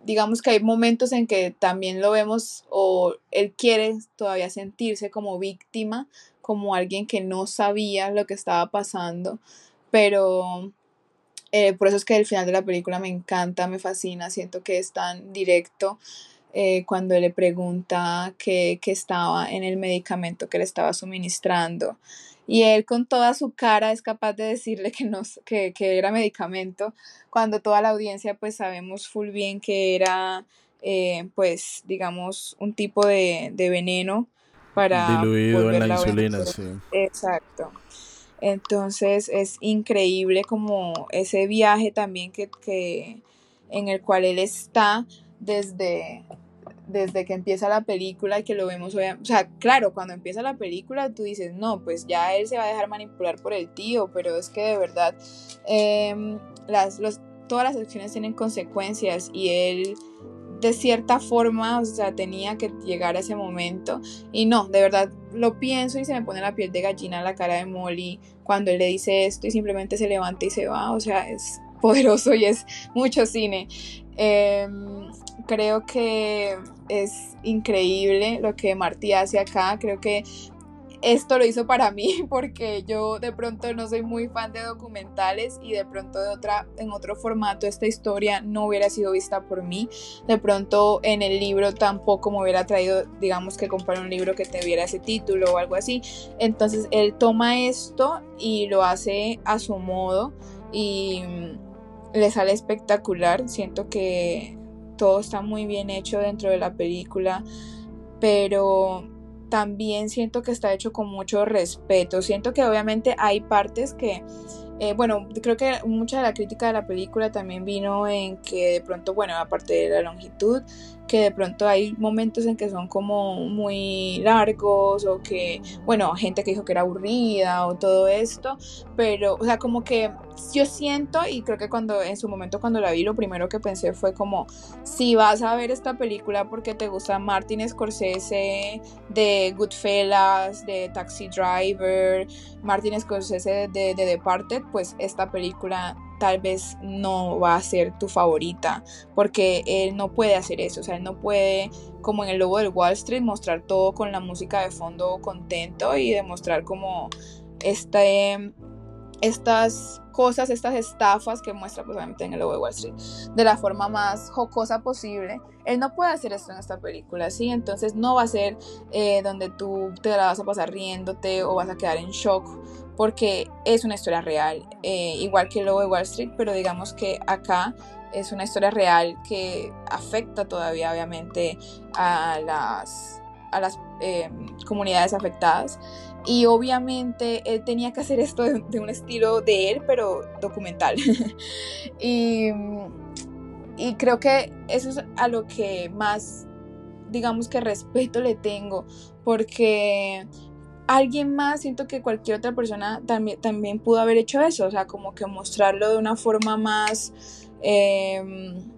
digamos que hay momentos en que también lo vemos o él quiere todavía sentirse como víctima, como alguien que no sabía lo que estaba pasando, pero eh, por eso es que el final de la película me encanta, me fascina, siento que es tan directo eh, cuando le pregunta que, estaba en el medicamento que le estaba suministrando. Y él con toda su cara es capaz de decirle que, no, que, era medicamento, cuando toda la audiencia pues sabemos full bien que era eh, pues digamos un tipo de, veneno para... Diluido en la insulina, sí. Exacto. Entonces es increíble como ese viaje también que, que en el cual él está desde, desde que empieza la película y que lo vemos, o sea, claro, cuando empieza la película tú dices, no, pues ya él se va a dejar manipular por el tío, pero es que de verdad em, las, los, todas las acciones tienen consecuencias y él de cierta forma, o sea, tenía que llegar a ese momento. Y no, de verdad, lo pienso y se me pone la piel de gallina la cara de Molly cuando él le dice esto y simplemente se levanta y se va. O sea, es poderoso y es mucho cine. Em, creo que es increíble lo que Marty hace acá. Creo que esto lo hizo para mí porque yo de pronto no soy muy fan de documentales y de pronto de otra en otro formato esta historia no hubiera sido vista por mí. De pronto en el libro tampoco me hubiera traído digamos que comprar un libro que tuviera ese título o algo así. Entonces él toma esto y lo hace a su modo y le sale espectacular. Siento que todo está muy bien hecho dentro de la película pero también siento que está hecho con mucho respeto. Siento que obviamente hay partes que, eh, bueno, creo que mucha de la crítica de la película también vino en que de pronto, bueno, aparte de la longitud, que de pronto hay momentos en que son como muy largos o que, bueno, gente que dijo que era aburrida o todo esto, pero, o sea, como que yo siento y creo que cuando en su momento cuando la vi lo primero que pensé fue como si vas a ver esta película porque te gusta Martin Scorsese de Goodfellas, de Taxi Driver, Martin Scorsese de, de Departed, pues esta película tal vez no va a ser tu favorita, porque él no puede hacer eso, o sea, él no puede, como en el logo del Wall Street, mostrar todo con la música de fondo contento y demostrar como este, estas cosas, estas estafas que muestra pues, en el logo de Wall Street de la forma más jocosa posible. Él no puede hacer esto en esta película, ¿sí? Entonces no va a ser eh, donde tú te la vas a pasar riéndote o vas a quedar en shock porque es una historia real, eh, igual que lo de Wall Street, pero digamos que acá es una historia real que afecta todavía obviamente a las, a las eh, comunidades afectadas. Y obviamente él tenía que hacer esto de, un estilo de él, pero documental. y, creo que eso es a lo que más, digamos que respeto le tengo, porque alguien más, siento que cualquier otra persona también, también pudo haber hecho eso, o sea, como que mostrarlo de una forma más em,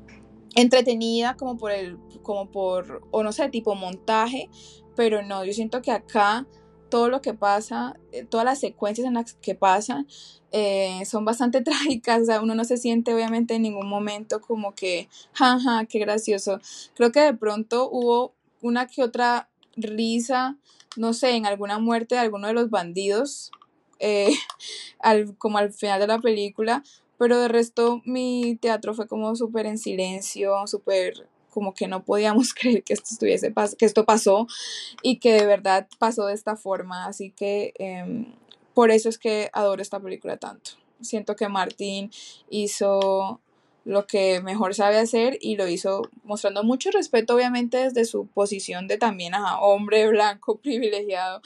entretenida, como por el, como por, o no sé, tipo montaje, pero no, yo siento que acá todo lo que pasa, eh, todas las secuencias en las que pasan, eh, son bastante trágicas, o sea, uno no se siente obviamente en ningún momento como que, jaja, qué gracioso. Creo que de pronto hubo una que otra risa no sé, en alguna muerte de alguno de los bandidos, eh, al, como al final de la película, pero de resto mi teatro fue como súper en silencio, súper como que no podíamos creer que esto estuviese que esto pasó y que de verdad pasó de esta forma. Así que em, por eso es que adoro esta película tanto. Siento que Martín hizo lo que mejor sabe hacer y lo hizo mostrando mucho respeto obviamente desde su posición de también a hombre blanco privilegiado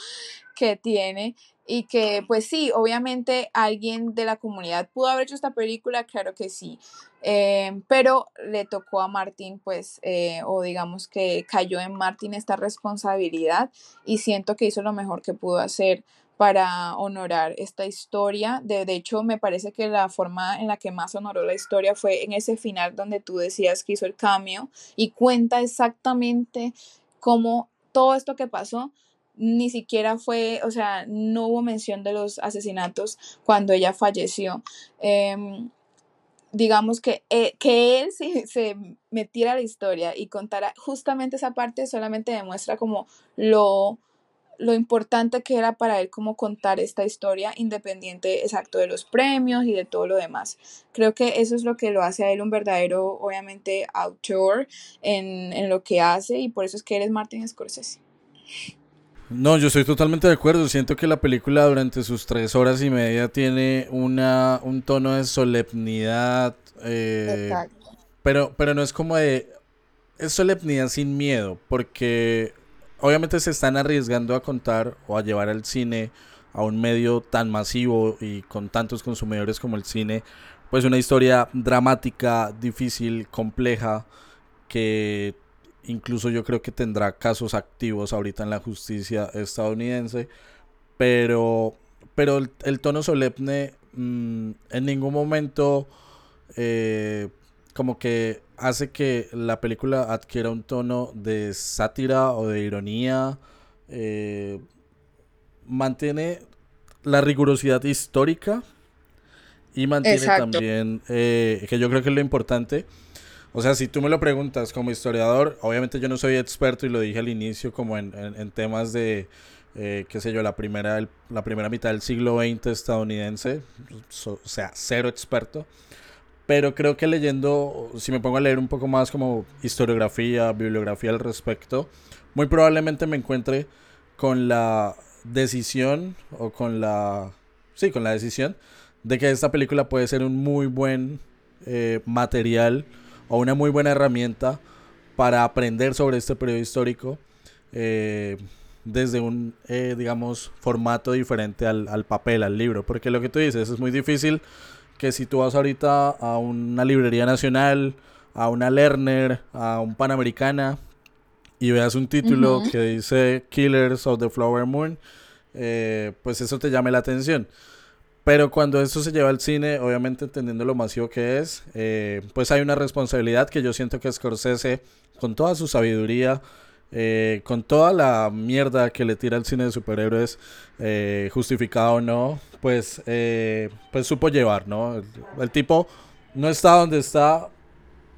que tiene. Y que pues sí, obviamente alguien de la comunidad pudo haber hecho esta película, claro que sí, eh, pero le tocó a Martín pues eh, o digamos que cayó en Martín esta responsabilidad y siento que hizo lo mejor que pudo hacer para honorar esta historia. De, hecho, me parece que la forma en la que más honoró la historia fue en ese final donde tú decías que hizo el cambio y cuenta exactamente cómo todo esto que pasó ni siquiera fue, o sea, no hubo mención de los asesinatos cuando ella falleció. Em, digamos que, eh, que él se, se metiera a la historia y contara justamente esa parte solamente demuestra como lo lo importante que era para él como contar esta historia independiente exacto de los premios y de todo lo demás. Creo que eso es lo que lo hace a él un verdadero, obviamente, autor en, en lo que hace y por eso es que eres Martin Scorsese. No, yo estoy totalmente de acuerdo. Siento que la película durante sus tres horas y media tiene una, un tono de solemnidad. Eh, pero, pero no es como de... Es solemnidad sin miedo, porque obviamente se están arriesgando a contar o a llevar al cine a un medio tan masivo y con tantos consumidores como el cine, pues una historia dramática, difícil, compleja, que incluso yo creo que tendrá casos activos ahorita en la justicia estadounidense, pero, pero el, tono solemne mm, en ningún momento eh, como que hace que la película adquiera un tono de sátira o de ironía. Eh, mantiene la rigurosidad histórica y mantiene también, eh, que yo creo que es lo importante. O sea, si tú me lo preguntas como historiador, obviamente yo no soy experto y lo dije al inicio como en, temas de, eh, qué sé yo, la primera, la primera mitad del siglo XX estadounidense, o sea, cero experto. Pero creo que leyendo, si me pongo a leer un poco más como historiografía, bibliografía al respecto, muy probablemente me encuentre con la decisión o con la... Sí, con la decisión de que esta película puede ser un muy buen eh, material o una muy buena herramienta para aprender sobre este periodo histórico eh, desde un, eh, digamos, formato diferente al, al papel, al libro. Porque lo que tú dices es muy difícil que si tú vas ahorita a una librería nacional, a una Lerner, a un Panamericana y veas un título que dice Killers of the Flower Moon, eh, pues eso te llame la atención. Pero cuando esto se lleva al cine, obviamente entendiendo lo masivo que es, eh, pues hay una responsabilidad que yo siento que Scorsese, con toda su sabiduría, eh, con toda la mierda que le tira el cine de superhéroes, eh, justificado o no, pues, eh, pues supo llevar, ¿no? El, tipo no está donde está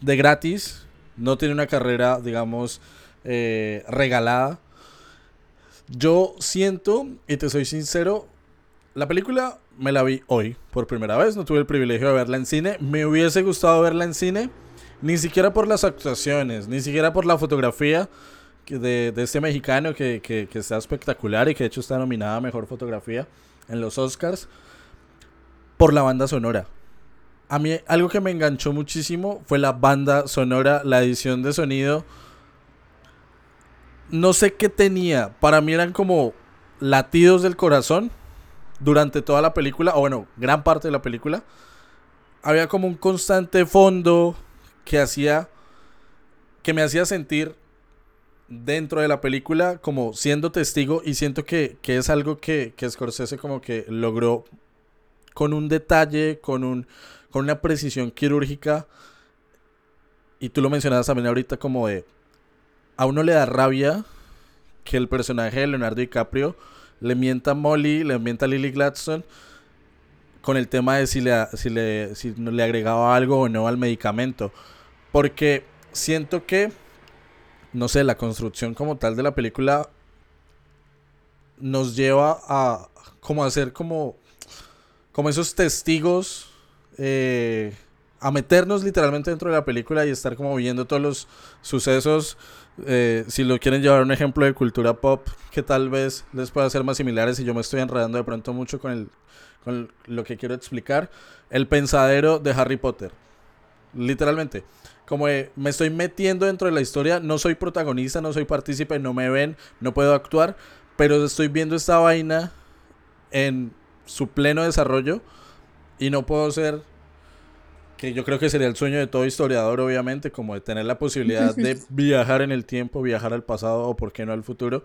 de gratis, no tiene una carrera, digamos, regalada. Yo siento, y te soy sincero, la película me la vi hoy por primera vez, no tuve el privilegio de verla en cine, me hubiese gustado verla en cine, ni siquiera por las actuaciones, ni siquiera por la fotografía, de, este mexicano que, que, está espectacular y que de hecho está nominada a Mejor Fotografía en los Oscars por la banda sonora. A mí algo que me enganchó muchísimo fue la banda sonora, la edición de sonido. No sé qué tenía. Para mí eran como latidos del corazón durante toda la película, o bueno, gran parte de la película. Había como un constante fondo que hacía que me hacía sentir dentro de la película como siendo testigo y siento que, es algo que, que, Scorsese como que logró con un detalle, con, un, con una precisión quirúrgica. Y tú lo mencionabas también ahorita como de... A uno le da rabia que el personaje de Leonardo DiCaprio le mienta Molly, le mienta Lily Gladstone con el tema de si le, si le, si le agregaba algo o no al medicamento. Porque siento que no sé, la construcción como tal de la película nos lleva a como a ser como, como esos testigos, eh, a meternos literalmente dentro de la película y estar como viendo todos los sucesos. Eh, si lo quieren llevar a un ejemplo de cultura pop que tal vez les pueda ser más similares y yo me estoy enredando de pronto mucho con, el, con lo que quiero explicar, el pensadero de Harry Potter. Literalmente como me estoy metiendo dentro de la historia, no soy protagonista, no soy partícipe, no me ven, no puedo actuar, pero estoy viendo esta vaina en su pleno desarrollo y no puedo ser que yo creo que sería el sueño de todo historiador, obviamente, como de tener la posibilidad de viajar en el tiempo, viajar al pasado o por qué no al futuro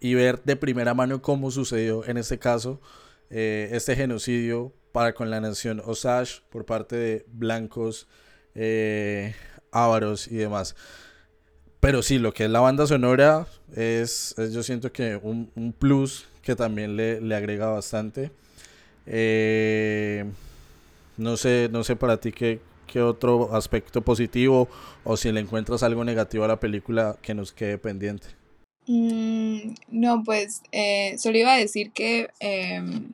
y ver de primera mano cómo sucedió en este caso eh, este genocidio para con la nación Osage por parte de blancos eh, ávaros y demás. Pero sí, lo que es la banda sonora es, yo siento que un, plus que también le, agrega bastante. Eh, no sé, no sé para ti qué, qué, otro aspecto positivo o si le encuentras algo negativo a la película que nos quede pendiente. Mm, no, pues eh, solo iba a decir que em,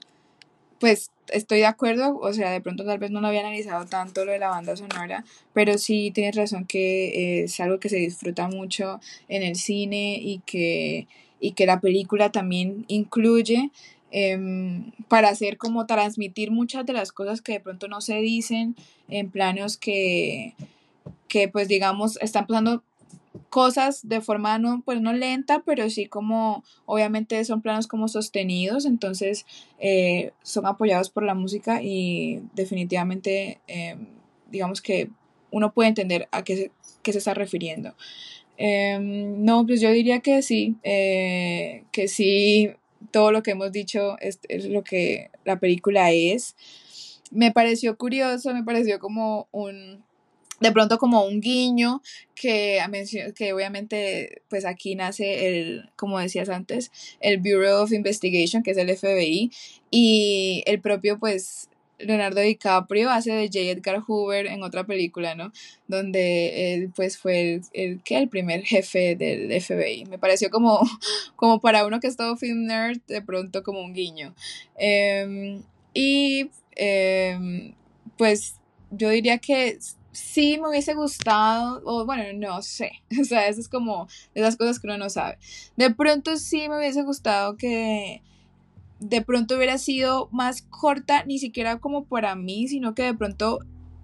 pues estoy de acuerdo, o sea, de pronto tal vez no lo había analizado tanto lo de la banda sonora, pero sí tienes razón que es algo que se disfruta mucho en el cine y que, y que la película también incluye em, para hacer como transmitir muchas de las cosas que de pronto no se dicen en planos que, que pues digamos están pasando cosas de forma no, pues no lenta, pero sí como, obviamente son planos como sostenidos, entonces eh, son apoyados por la música y definitivamente, eh, digamos que uno puede entender a qué se, qué se está refiriendo. Em, no, pues yo diría que sí, eh, que sí, todo lo que hemos dicho es, lo que la película es. Me pareció curioso, me pareció como un, de pronto como un guiño que, que obviamente pues aquí nace el, como decías antes, el Bureau of Investigation, que es el FBI, y el propio pues Leonardo DiCaprio hace de J. Edgar Hoover en otra película, ¿no? Donde él pues fue el, el, el primer jefe del FBI. Me pareció como, como para uno que es todo film nerd, de pronto como un guiño. Em, y em, pues yo diría que sí me hubiese gustado, o bueno, no sé, o sea, eso es como de esas cosas que uno no sabe. De pronto sí me hubiese gustado que de pronto hubiera sido más corta, ni siquiera como para mí, sino que de pronto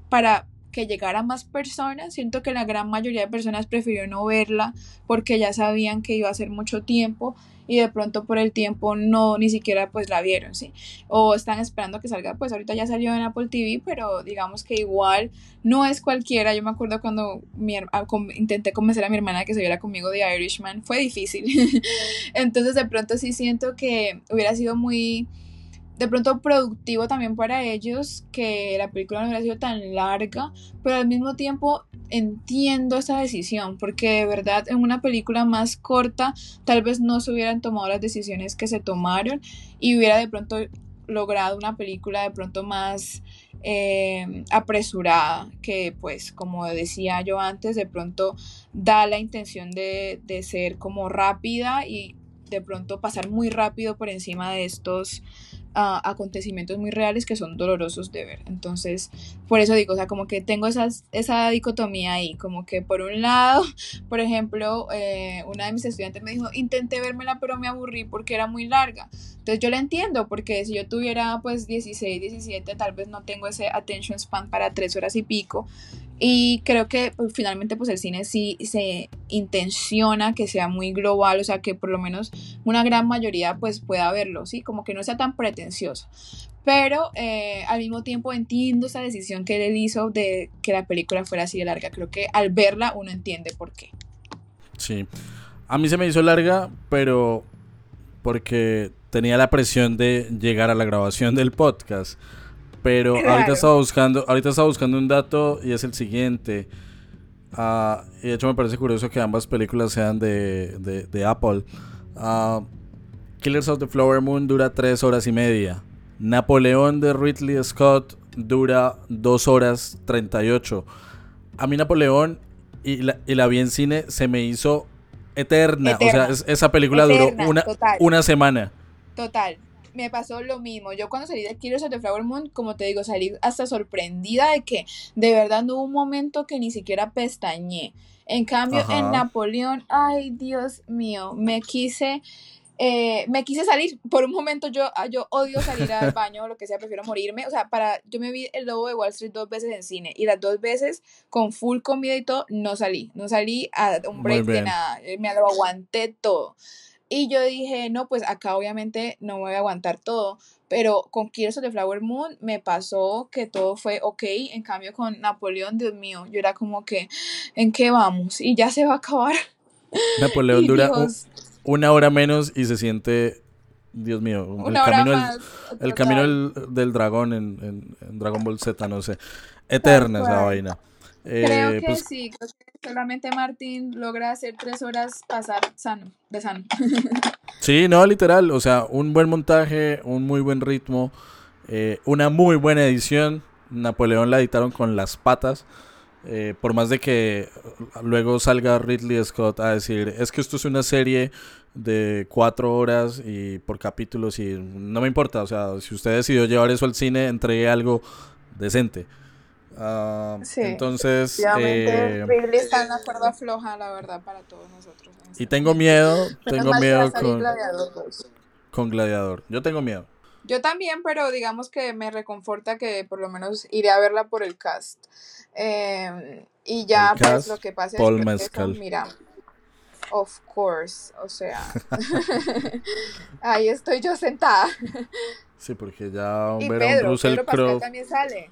para que llegara más personas. Siento que la gran mayoría de personas prefirió no verla porque ya sabían que iba a ser mucho tiempo y de pronto por el tiempo no ni siquiera pues la vieron, ¿sí? O están esperando que salga, pues ahorita ya salió en Apple TV, pero digamos que igual no es cualquiera. Yo me acuerdo cuando ah, intenté convencer a mi hermana que se viera conmigo de Irishman, fue difícil. Entonces de pronto sí siento que hubiera sido muy de pronto productivo también para ellos que la película no hubiera sido tan larga, pero al mismo tiempo entiendo esa decisión, porque de verdad en una película más corta tal vez no se hubieran tomado las decisiones que se tomaron y hubiera de pronto logrado una película de pronto más eh, apresurada, que pues como decía yo antes, de pronto da la intención de, de ser como rápida y de pronto pasar muy rápido por encima de estos acontecimientos muy reales que son dolorosos de ver. Entonces, por eso digo, o sea, como que tengo esas, esa dicotomía ahí, como que por un lado, por ejemplo, eh, una de mis estudiantes me dijo, intenté vérmela, pero me aburrí porque era muy larga. Entonces yo la entiendo, porque si yo tuviera pues 16, 17, tal vez no tengo ese attention span para tres horas y pico. Y creo que pues, finalmente pues el cine sí se intenciona que sea muy global, o sea que por lo menos una gran mayoría pues pueda verlo, ¿sí? Como que no sea tan pretencioso. Pero eh, al mismo tiempo entiendo esa decisión que él hizo de que la película fuera así de larga. Creo que al verla uno entiende por qué. Sí. A mí se me hizo larga, pero porque tenía la presión de llegar a la grabación del podcast. Pero ahorita estaba buscando, ahorita estaba buscando un dato y es el siguiente. Uh, y de hecho me parece curioso que ambas películas sean de, de, Apple. Uh, Killers of the Flower Moon dura 3 horas y media. Napoleón de Ridley Scott dura 2 horas 38. A mí Napoleón y la, y la vi en cine se me hizo eterna. O sea, esa película duró una, una semana. Total me pasó lo mismo. Yo cuando salí de Killers of the Flower Moon, como te digo, salí hasta sorprendida de que de verdad no hubo un momento que ni siquiera pestañé. En cambio, en Napoleón, ay Dios mío, me quise, eh, me quise salir. Por un momento yo, ah, yo odio salir al baño o lo que sea, prefiero morirme. O sea, para, yo me vi el lobo de Wall Street dos veces en cine y las dos veces con full comida y todo, no salí. No salí a un break de nada. Me lo aguanté todo. Y yo dije, no, pues acá obviamente no me voy a aguantar todo. Pero con Killers of the Flower Moon me pasó que todo fue ok. En cambio con Napoleón, Dios mío, yo era como que, ¿en qué vamos? Y ya se va a acabar. Napoleón dura una hora menos y se siente, Dios mío, el camino, el camino del, dragón en, Dragon Ball Z, no sé. Eterna esa vaina. Creo eh, que pues sí, creo que solamente Martín logra hacer tres horas pasar sano, de sano. sí, no, literal, o sea, un buen montaje, un muy buen ritmo, eh, una muy buena edición. Napoleón la editaron con las patas. Eh, por más de que luego salga Ridley Scott a decir, es que esto es una serie de cuatro horas y por capítulos y no me importa, o sea, si usted decidió llevar eso al cine, entregue algo decente. Uh, sí, entonces. Eh, Ridley está en la cuerda floja, la verdad, para todos nosotros. Y tengo miedo, tengo miedo con Gladiador con Gladiador. Yo tengo miedo. Yo también, pero digamos que me reconforta que por lo menos iré a verla por el cast. Eh, y ya, pues lo que pasa es que mira, of course, o sea, ahí estoy yo sentada. Sí, porque ya y Pedro, Pedro Pascal también sale.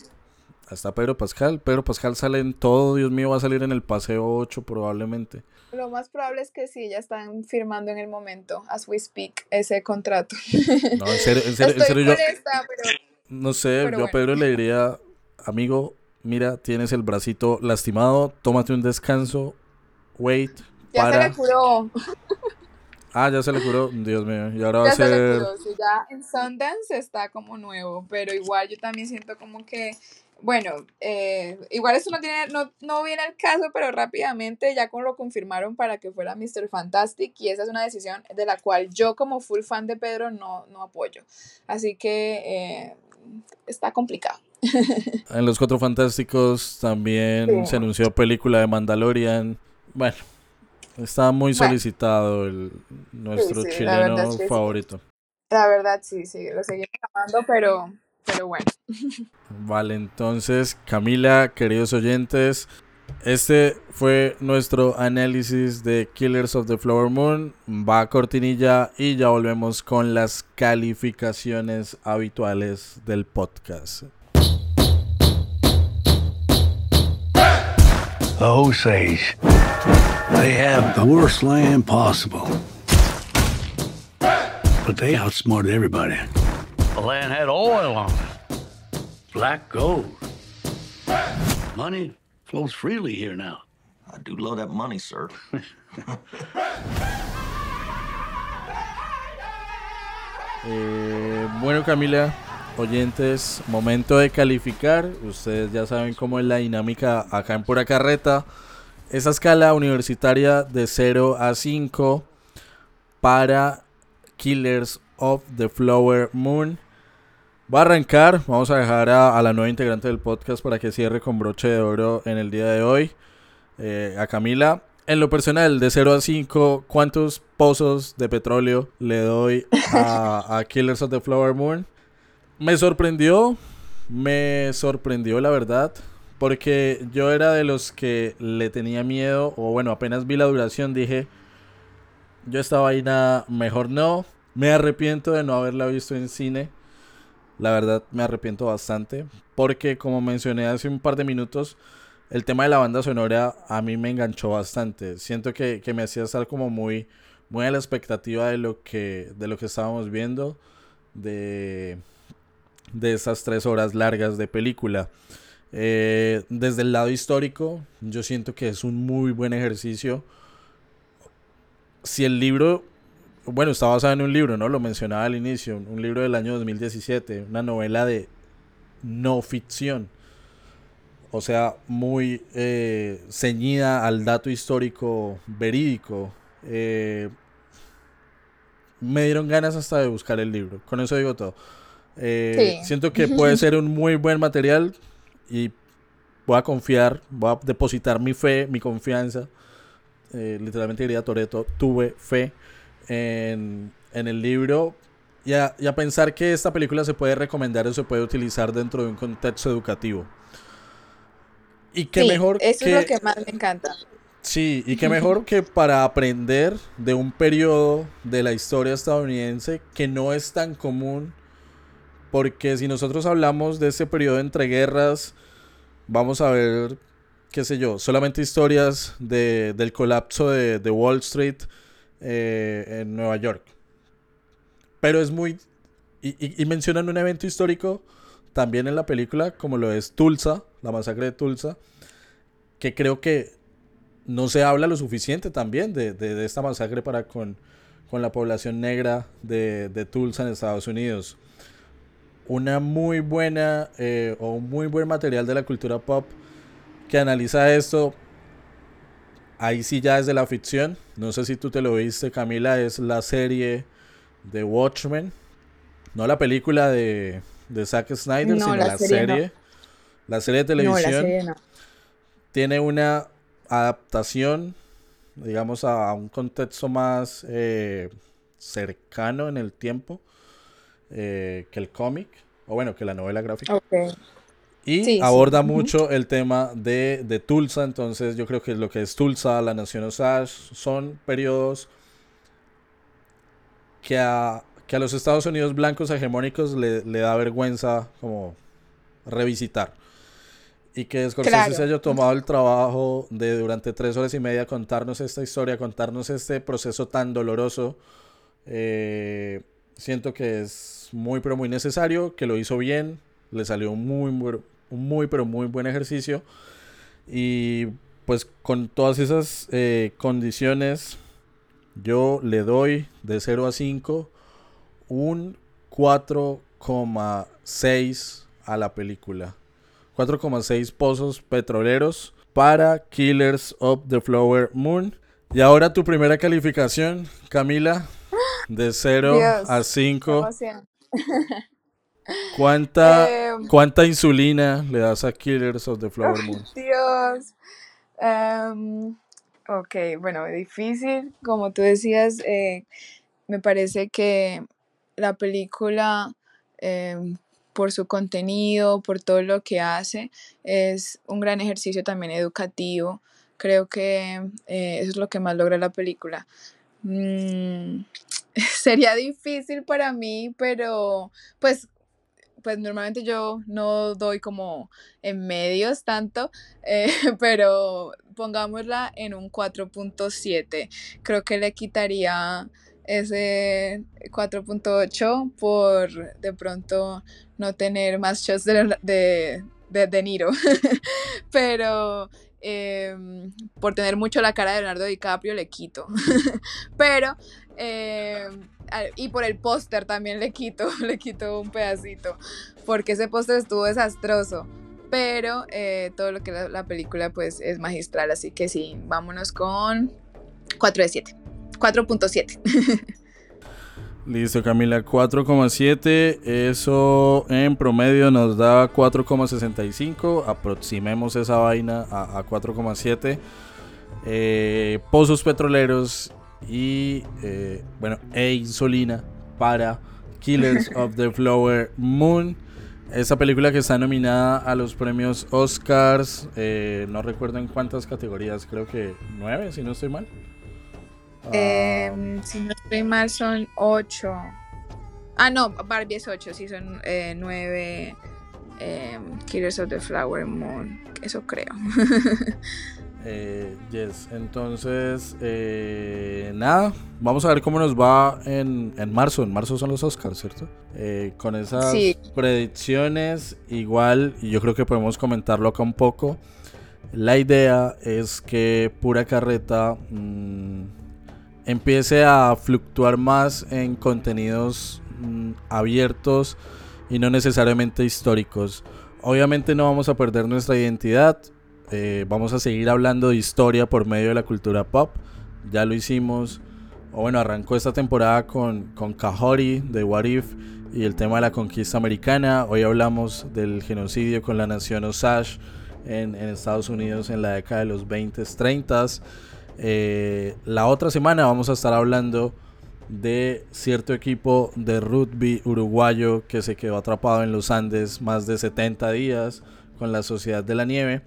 Está Pedro Pascal. Pedro Pascal sale en todo, Dios mío, va a salir en el paseo 8 probablemente. Lo más probable es que sí, ya están firmando en el momento, as we speak, ese contrato. No, en serio, en serio, en serio yo, pero no sé, pero yo a bueno. Pedro le diría, amigo, mira, tienes el bracito lastimado, tómate un descanso, wait, ya se para. le curó. Ah, ya se le curó, Dios mío, y ahora va a Ya se le ser... curó, sí, ya en Sundance está como nuevo, pero igual yo también siento como que, bueno, eh, igual esto no tiene, no, no viene al caso, pero rápidamente ya como lo confirmaron para que fuera Mr. Fantastic y esa es una decisión de la cual yo como full fan de Pedro no, no apoyo. Así que eh, está complicado. En Los Cuatro Fantásticos también Sí. se anunció película de Mandalorian. Bueno, está muy Bueno. solicitado el, nuestro Sí, sí, chileno favorito. La verdad sí, sí, lo seguimos amando, pero, pero bueno. Vale, entonces, Camila, queridos oyentes, este fue nuestro análisis de Killers of the Flower Moon. Va a cortinilla y ya volvemos con las calificaciones habituales del podcast. The Osage. They have the worst land possible. But they outsmarted everybody. The land had oil on it. Black gold. Money flows freely here now. I do love that money, sir. Eh, bueno, Camila, oyentes, momento de calificar. Ustedes ya saben cómo es la dinámica acá en Pura Carreta. Esa escala universitaria de 0 a 5 para Killers of the Flower Moon. Va a arrancar, vamos a dejar a, a la nueva integrante del podcast para que cierre con broche de oro en el día de hoy. Eh, a Camila, en lo personal, de 0 a 5, ¿cuántos pozos de petróleo le doy a, a Killers of the Flower Moon? Me sorprendió, me sorprendió la verdad, porque yo era de los que le tenía miedo, o bueno, apenas vi la duración dije, yo esta vaina mejor no, me arrepiento de no haberla visto en cine, la verdad me arrepiento bastante, porque como mencioné hace un par de minutos, el tema de la banda sonora a mí me enganchó bastante. Siento que, que me hacía estar como muy, muy a la expectativa de lo que, de lo que estábamos viendo, de, de esas tres horas largas de película. Eh, desde el lado histórico, yo siento que es un muy buen ejercicio. Si el libro, bueno, está basado en un libro, ¿no? Lo mencionaba al inicio, un libro del año 2017, una novela de no ficción o sea, muy eh, ceñida al dato histórico verídico. Eh, me dieron ganas hasta de buscar el libro, con eso digo todo. Eh, Sí. Siento que puede ser un muy buen material y voy a confiar, voy a depositar mi fe, mi confianza. eh, literalmente diría Toreto, tuve fe en, en el libro y a, y a pensar que esta película se puede recomendar o se puede utilizar dentro de un contexto educativo. Y qué Sí, mejor eso que, es lo que más me encanta. Sí, y qué mejor que para aprender de un periodo de la historia estadounidense que no es tan común, porque si nosotros hablamos de ese periodo entre guerras, vamos a ver, qué sé yo, solamente historias de, del colapso de, de Wall Street eh, en Nueva York. Pero es muy... Y, mencionan un evento histórico también en la película, como lo es Tulsa, la masacre de Tulsa, que creo que no se habla lo suficiente también de, de- de esta masacre para con, con la población negra de, de Tulsa en Estados Unidos. Una muy buena eh, o un muy buen material de la cultura pop que analiza esto. Ahí sí ya es de la ficción. No sé si tú te lo viste, Camila. Es la serie de Watchmen. No la película de, de Zack Snyder, No, sino la la serie no. serie. La serie de No, televisión serie no. tiene una adaptación, digamos, a, a un contexto más eh, cercano en el tiempo eh, que el cómic, o bueno, que la novela gráfica. Ok. Y Sí, sí. aborda Ujú. mucho el tema de, de Tulsa, entonces yo creo que lo que es Tulsa, la Nación Osage, son periodos que a, que a los Estados Unidos blancos hegemónicos le, le da vergüenza como revisitar. y que Scorsese se haya tomado el trabajo de durante tres horas y media contarnos esta historia, contarnos este proceso tan doloroso, eh, siento que es muy pero muy necesario, que lo hizo bien, le salió un muy, muy, muy pero muy buen ejercicio y pues con todas esas eh, condiciones yo le doy de 0 a 5 un 4,6 a la película. 4,6 pozos petroleros para Killers of the Flower Moon. Y ahora tu primera calificación, Camila, de 0 a 5. ¿Cuánta, em. ¿Cuánta insulina le das a Killers of the Flower Moon? Dios. Um, ok, bueno, difícil. Como tú decías, eh, me parece que la película em, por su contenido, por todo lo que hace. Es un gran ejercicio también educativo. Creo que eh, eso es lo que más logra la película. Mm, sería difícil para mí, pero pues pues normalmente yo no doy como en medios tanto, eh, pero pongámosla en un 4.7. Creo que le quitaría ese 4.8 por de pronto no tener más shots de, de, de, Niro. Pero em, por tener mucho la cara de Leonardo DiCaprio le quito. Pero, em, y por el póster también le quito, le quito un pedacito. Porque ese póster estuvo desastroso. Pero eh, todo lo que la, la, película pues es magistral. Así que sí, vámonos con 4 de 7. 4.7. Listo, Camila, 4,7. Eso en promedio nos da 4,65. Aproximemos esa vaina a, 4,7. Eh, pozos petroleros y, eh, bueno, e insulina para Killers of the Flower Moon. Esa película que está nominada a los premios Oscars. Eh, no recuerdo en cuántas categorías, creo que 9, si no estoy mal. Em, si no estoy mal, son 8. Ah, no, Barbie es 8, sí, son 9 eh, em, Killers of the Flower Moon. Eso creo. eh, yes, entonces, eh, nada, vamos a ver cómo nos va en, en marzo. En marzo son los Oscars, ¿cierto? Eh, con esas predicciones, igual, y yo creo que podemos comentarlo acá un poco. La idea es que Pura Carreta. Mmm, empiece a fluctuar más en contenidos mm, abiertos y no necesariamente históricos. Obviamente no vamos a perder nuestra identidad, eh, vamos a seguir hablando de historia por medio de la cultura pop, ya lo hicimos, o bueno, arrancó esta temporada con, con Kahori de What If y el tema de la conquista americana, hoy hablamos del genocidio con la nación Osage en, en Estados Unidos en la década de los 20s, 30s. Eh, la otra semana vamos a estar hablando de cierto equipo de rugby uruguayo que se quedó atrapado en los Andes más de 70 días con la Sociedad de la Nieve.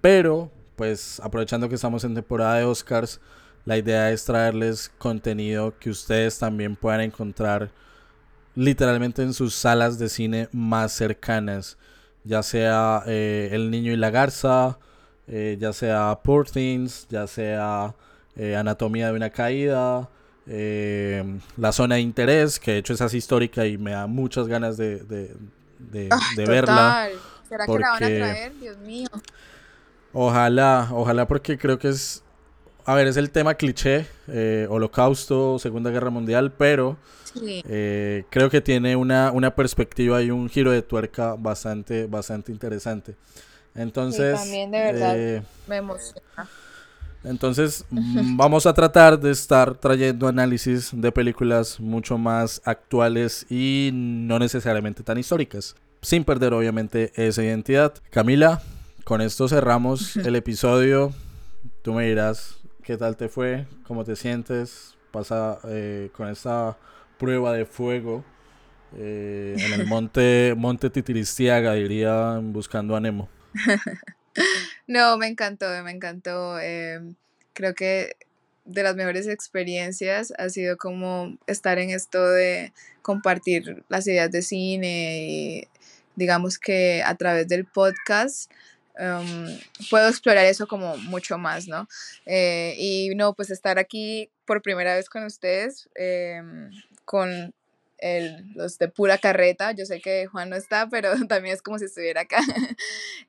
Pero, pues aprovechando que estamos en temporada de Oscars, la idea es traerles contenido que ustedes también puedan encontrar literalmente en sus salas de cine más cercanas, ya sea eh, El Niño y la Garza, eh, ya sea Poor Things, ya sea eh, Anatomía de una Caída, eh, La Zona de Interés, que de hecho es así histórica y me da muchas ganas de, de, de, verla. ¿Será que la van a traer? Dios mío. Ojalá, ojalá porque creo que es, a ver, es el tema cliché, holocausto, Segunda Guerra Mundial, pero creo que tiene una, una perspectiva y un giro de tuerca bastante, bastante interesante. Entonces, también de verdad eh, me emociona. Entonces, mm, vamos a tratar de estar trayendo análisis de películas mucho más actuales y no necesariamente tan históricas, sin perder obviamente esa identidad. Camila, con esto cerramos el episodio. Tú me dirás qué tal te fue, cómo te sientes, pasa eh, con esta prueba de fuego eh, en el monte, monte Titiristiaga, diría, buscando a Nemo. no, me encantó, me encantó. Em, creo que de las mejores experiencias ha sido como estar en esto de compartir las ideas de cine y digamos que a través del podcast em, puedo explorar eso como mucho más, ¿no? Eh, y no, pues estar aquí por primera vez con ustedes, em, con el, los de pura carreta. Yo sé que Juan no está, pero también es como si estuviera acá.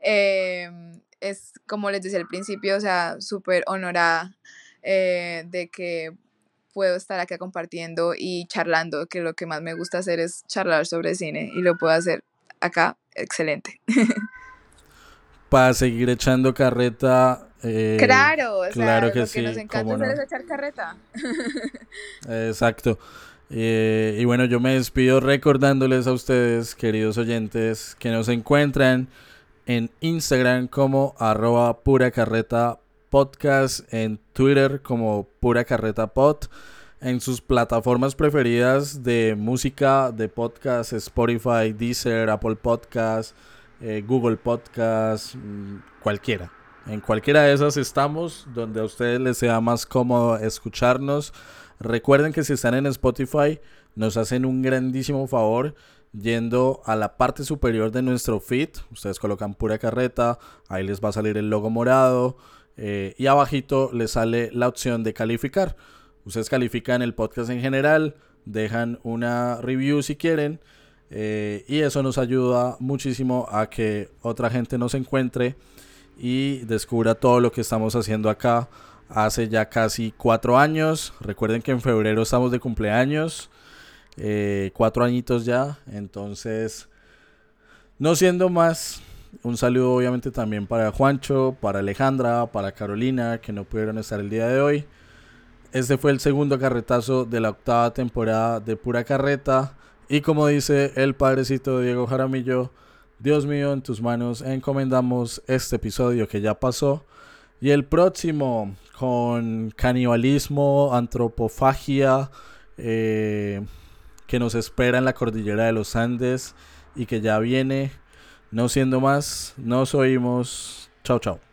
Em, es como les decía al principio, o sea, súper honorada eh, de que puedo estar acá compartiendo y charlando, que lo que más me gusta hacer es charlar sobre cine y lo puedo hacer acá, excelente. Para seguir echando carreta. eh, claro, o sea, claro que lo sí, que nos encanta no. es echar carreta. Exacto. Eh, y bueno, yo me despido recordándoles a ustedes, queridos oyentes, que nos encuentran en Instagram como arroba pura carreta podcast, en Twitter como pura carreta pod, en sus plataformas preferidas de música, de podcast, Spotify, Deezer, Apple Podcast, eh, Google Podcast, mm, cualquiera. En cualquiera de esas estamos, donde a ustedes les sea más cómodo escucharnos. Recuerden que si están en Spotify, nos hacen un grandísimo favor yendo a la parte superior de nuestro feed. Ustedes colocan pura carreta, ahí les va a salir el logo morado eh, y abajito les sale la opción de calificar. Ustedes califican el podcast en general, dejan una review si quieren eh, y eso nos ayuda muchísimo a que otra gente nos encuentre y descubra todo lo que estamos haciendo acá hace ya casi cuatro años. Recuerden que en febrero estamos de cumpleaños. eh, cuatro añitos ya. Entonces, no siendo más, un saludo obviamente también para Juancho, para Alejandra, para Carolina, que no pudieron estar el día de hoy. Este fue el segundo carretazo de la octava temporada de Pura Carreta. Y como dice el padrecito Diego Jaramillo, Dios mío, en tus manos encomendamos este episodio que ya pasó. Y el próximo con canibalismo, antropofagia, eh, que nos espera en la cordillera de los Andes y que ya viene. No siendo más, nos oímos. Chao, chao.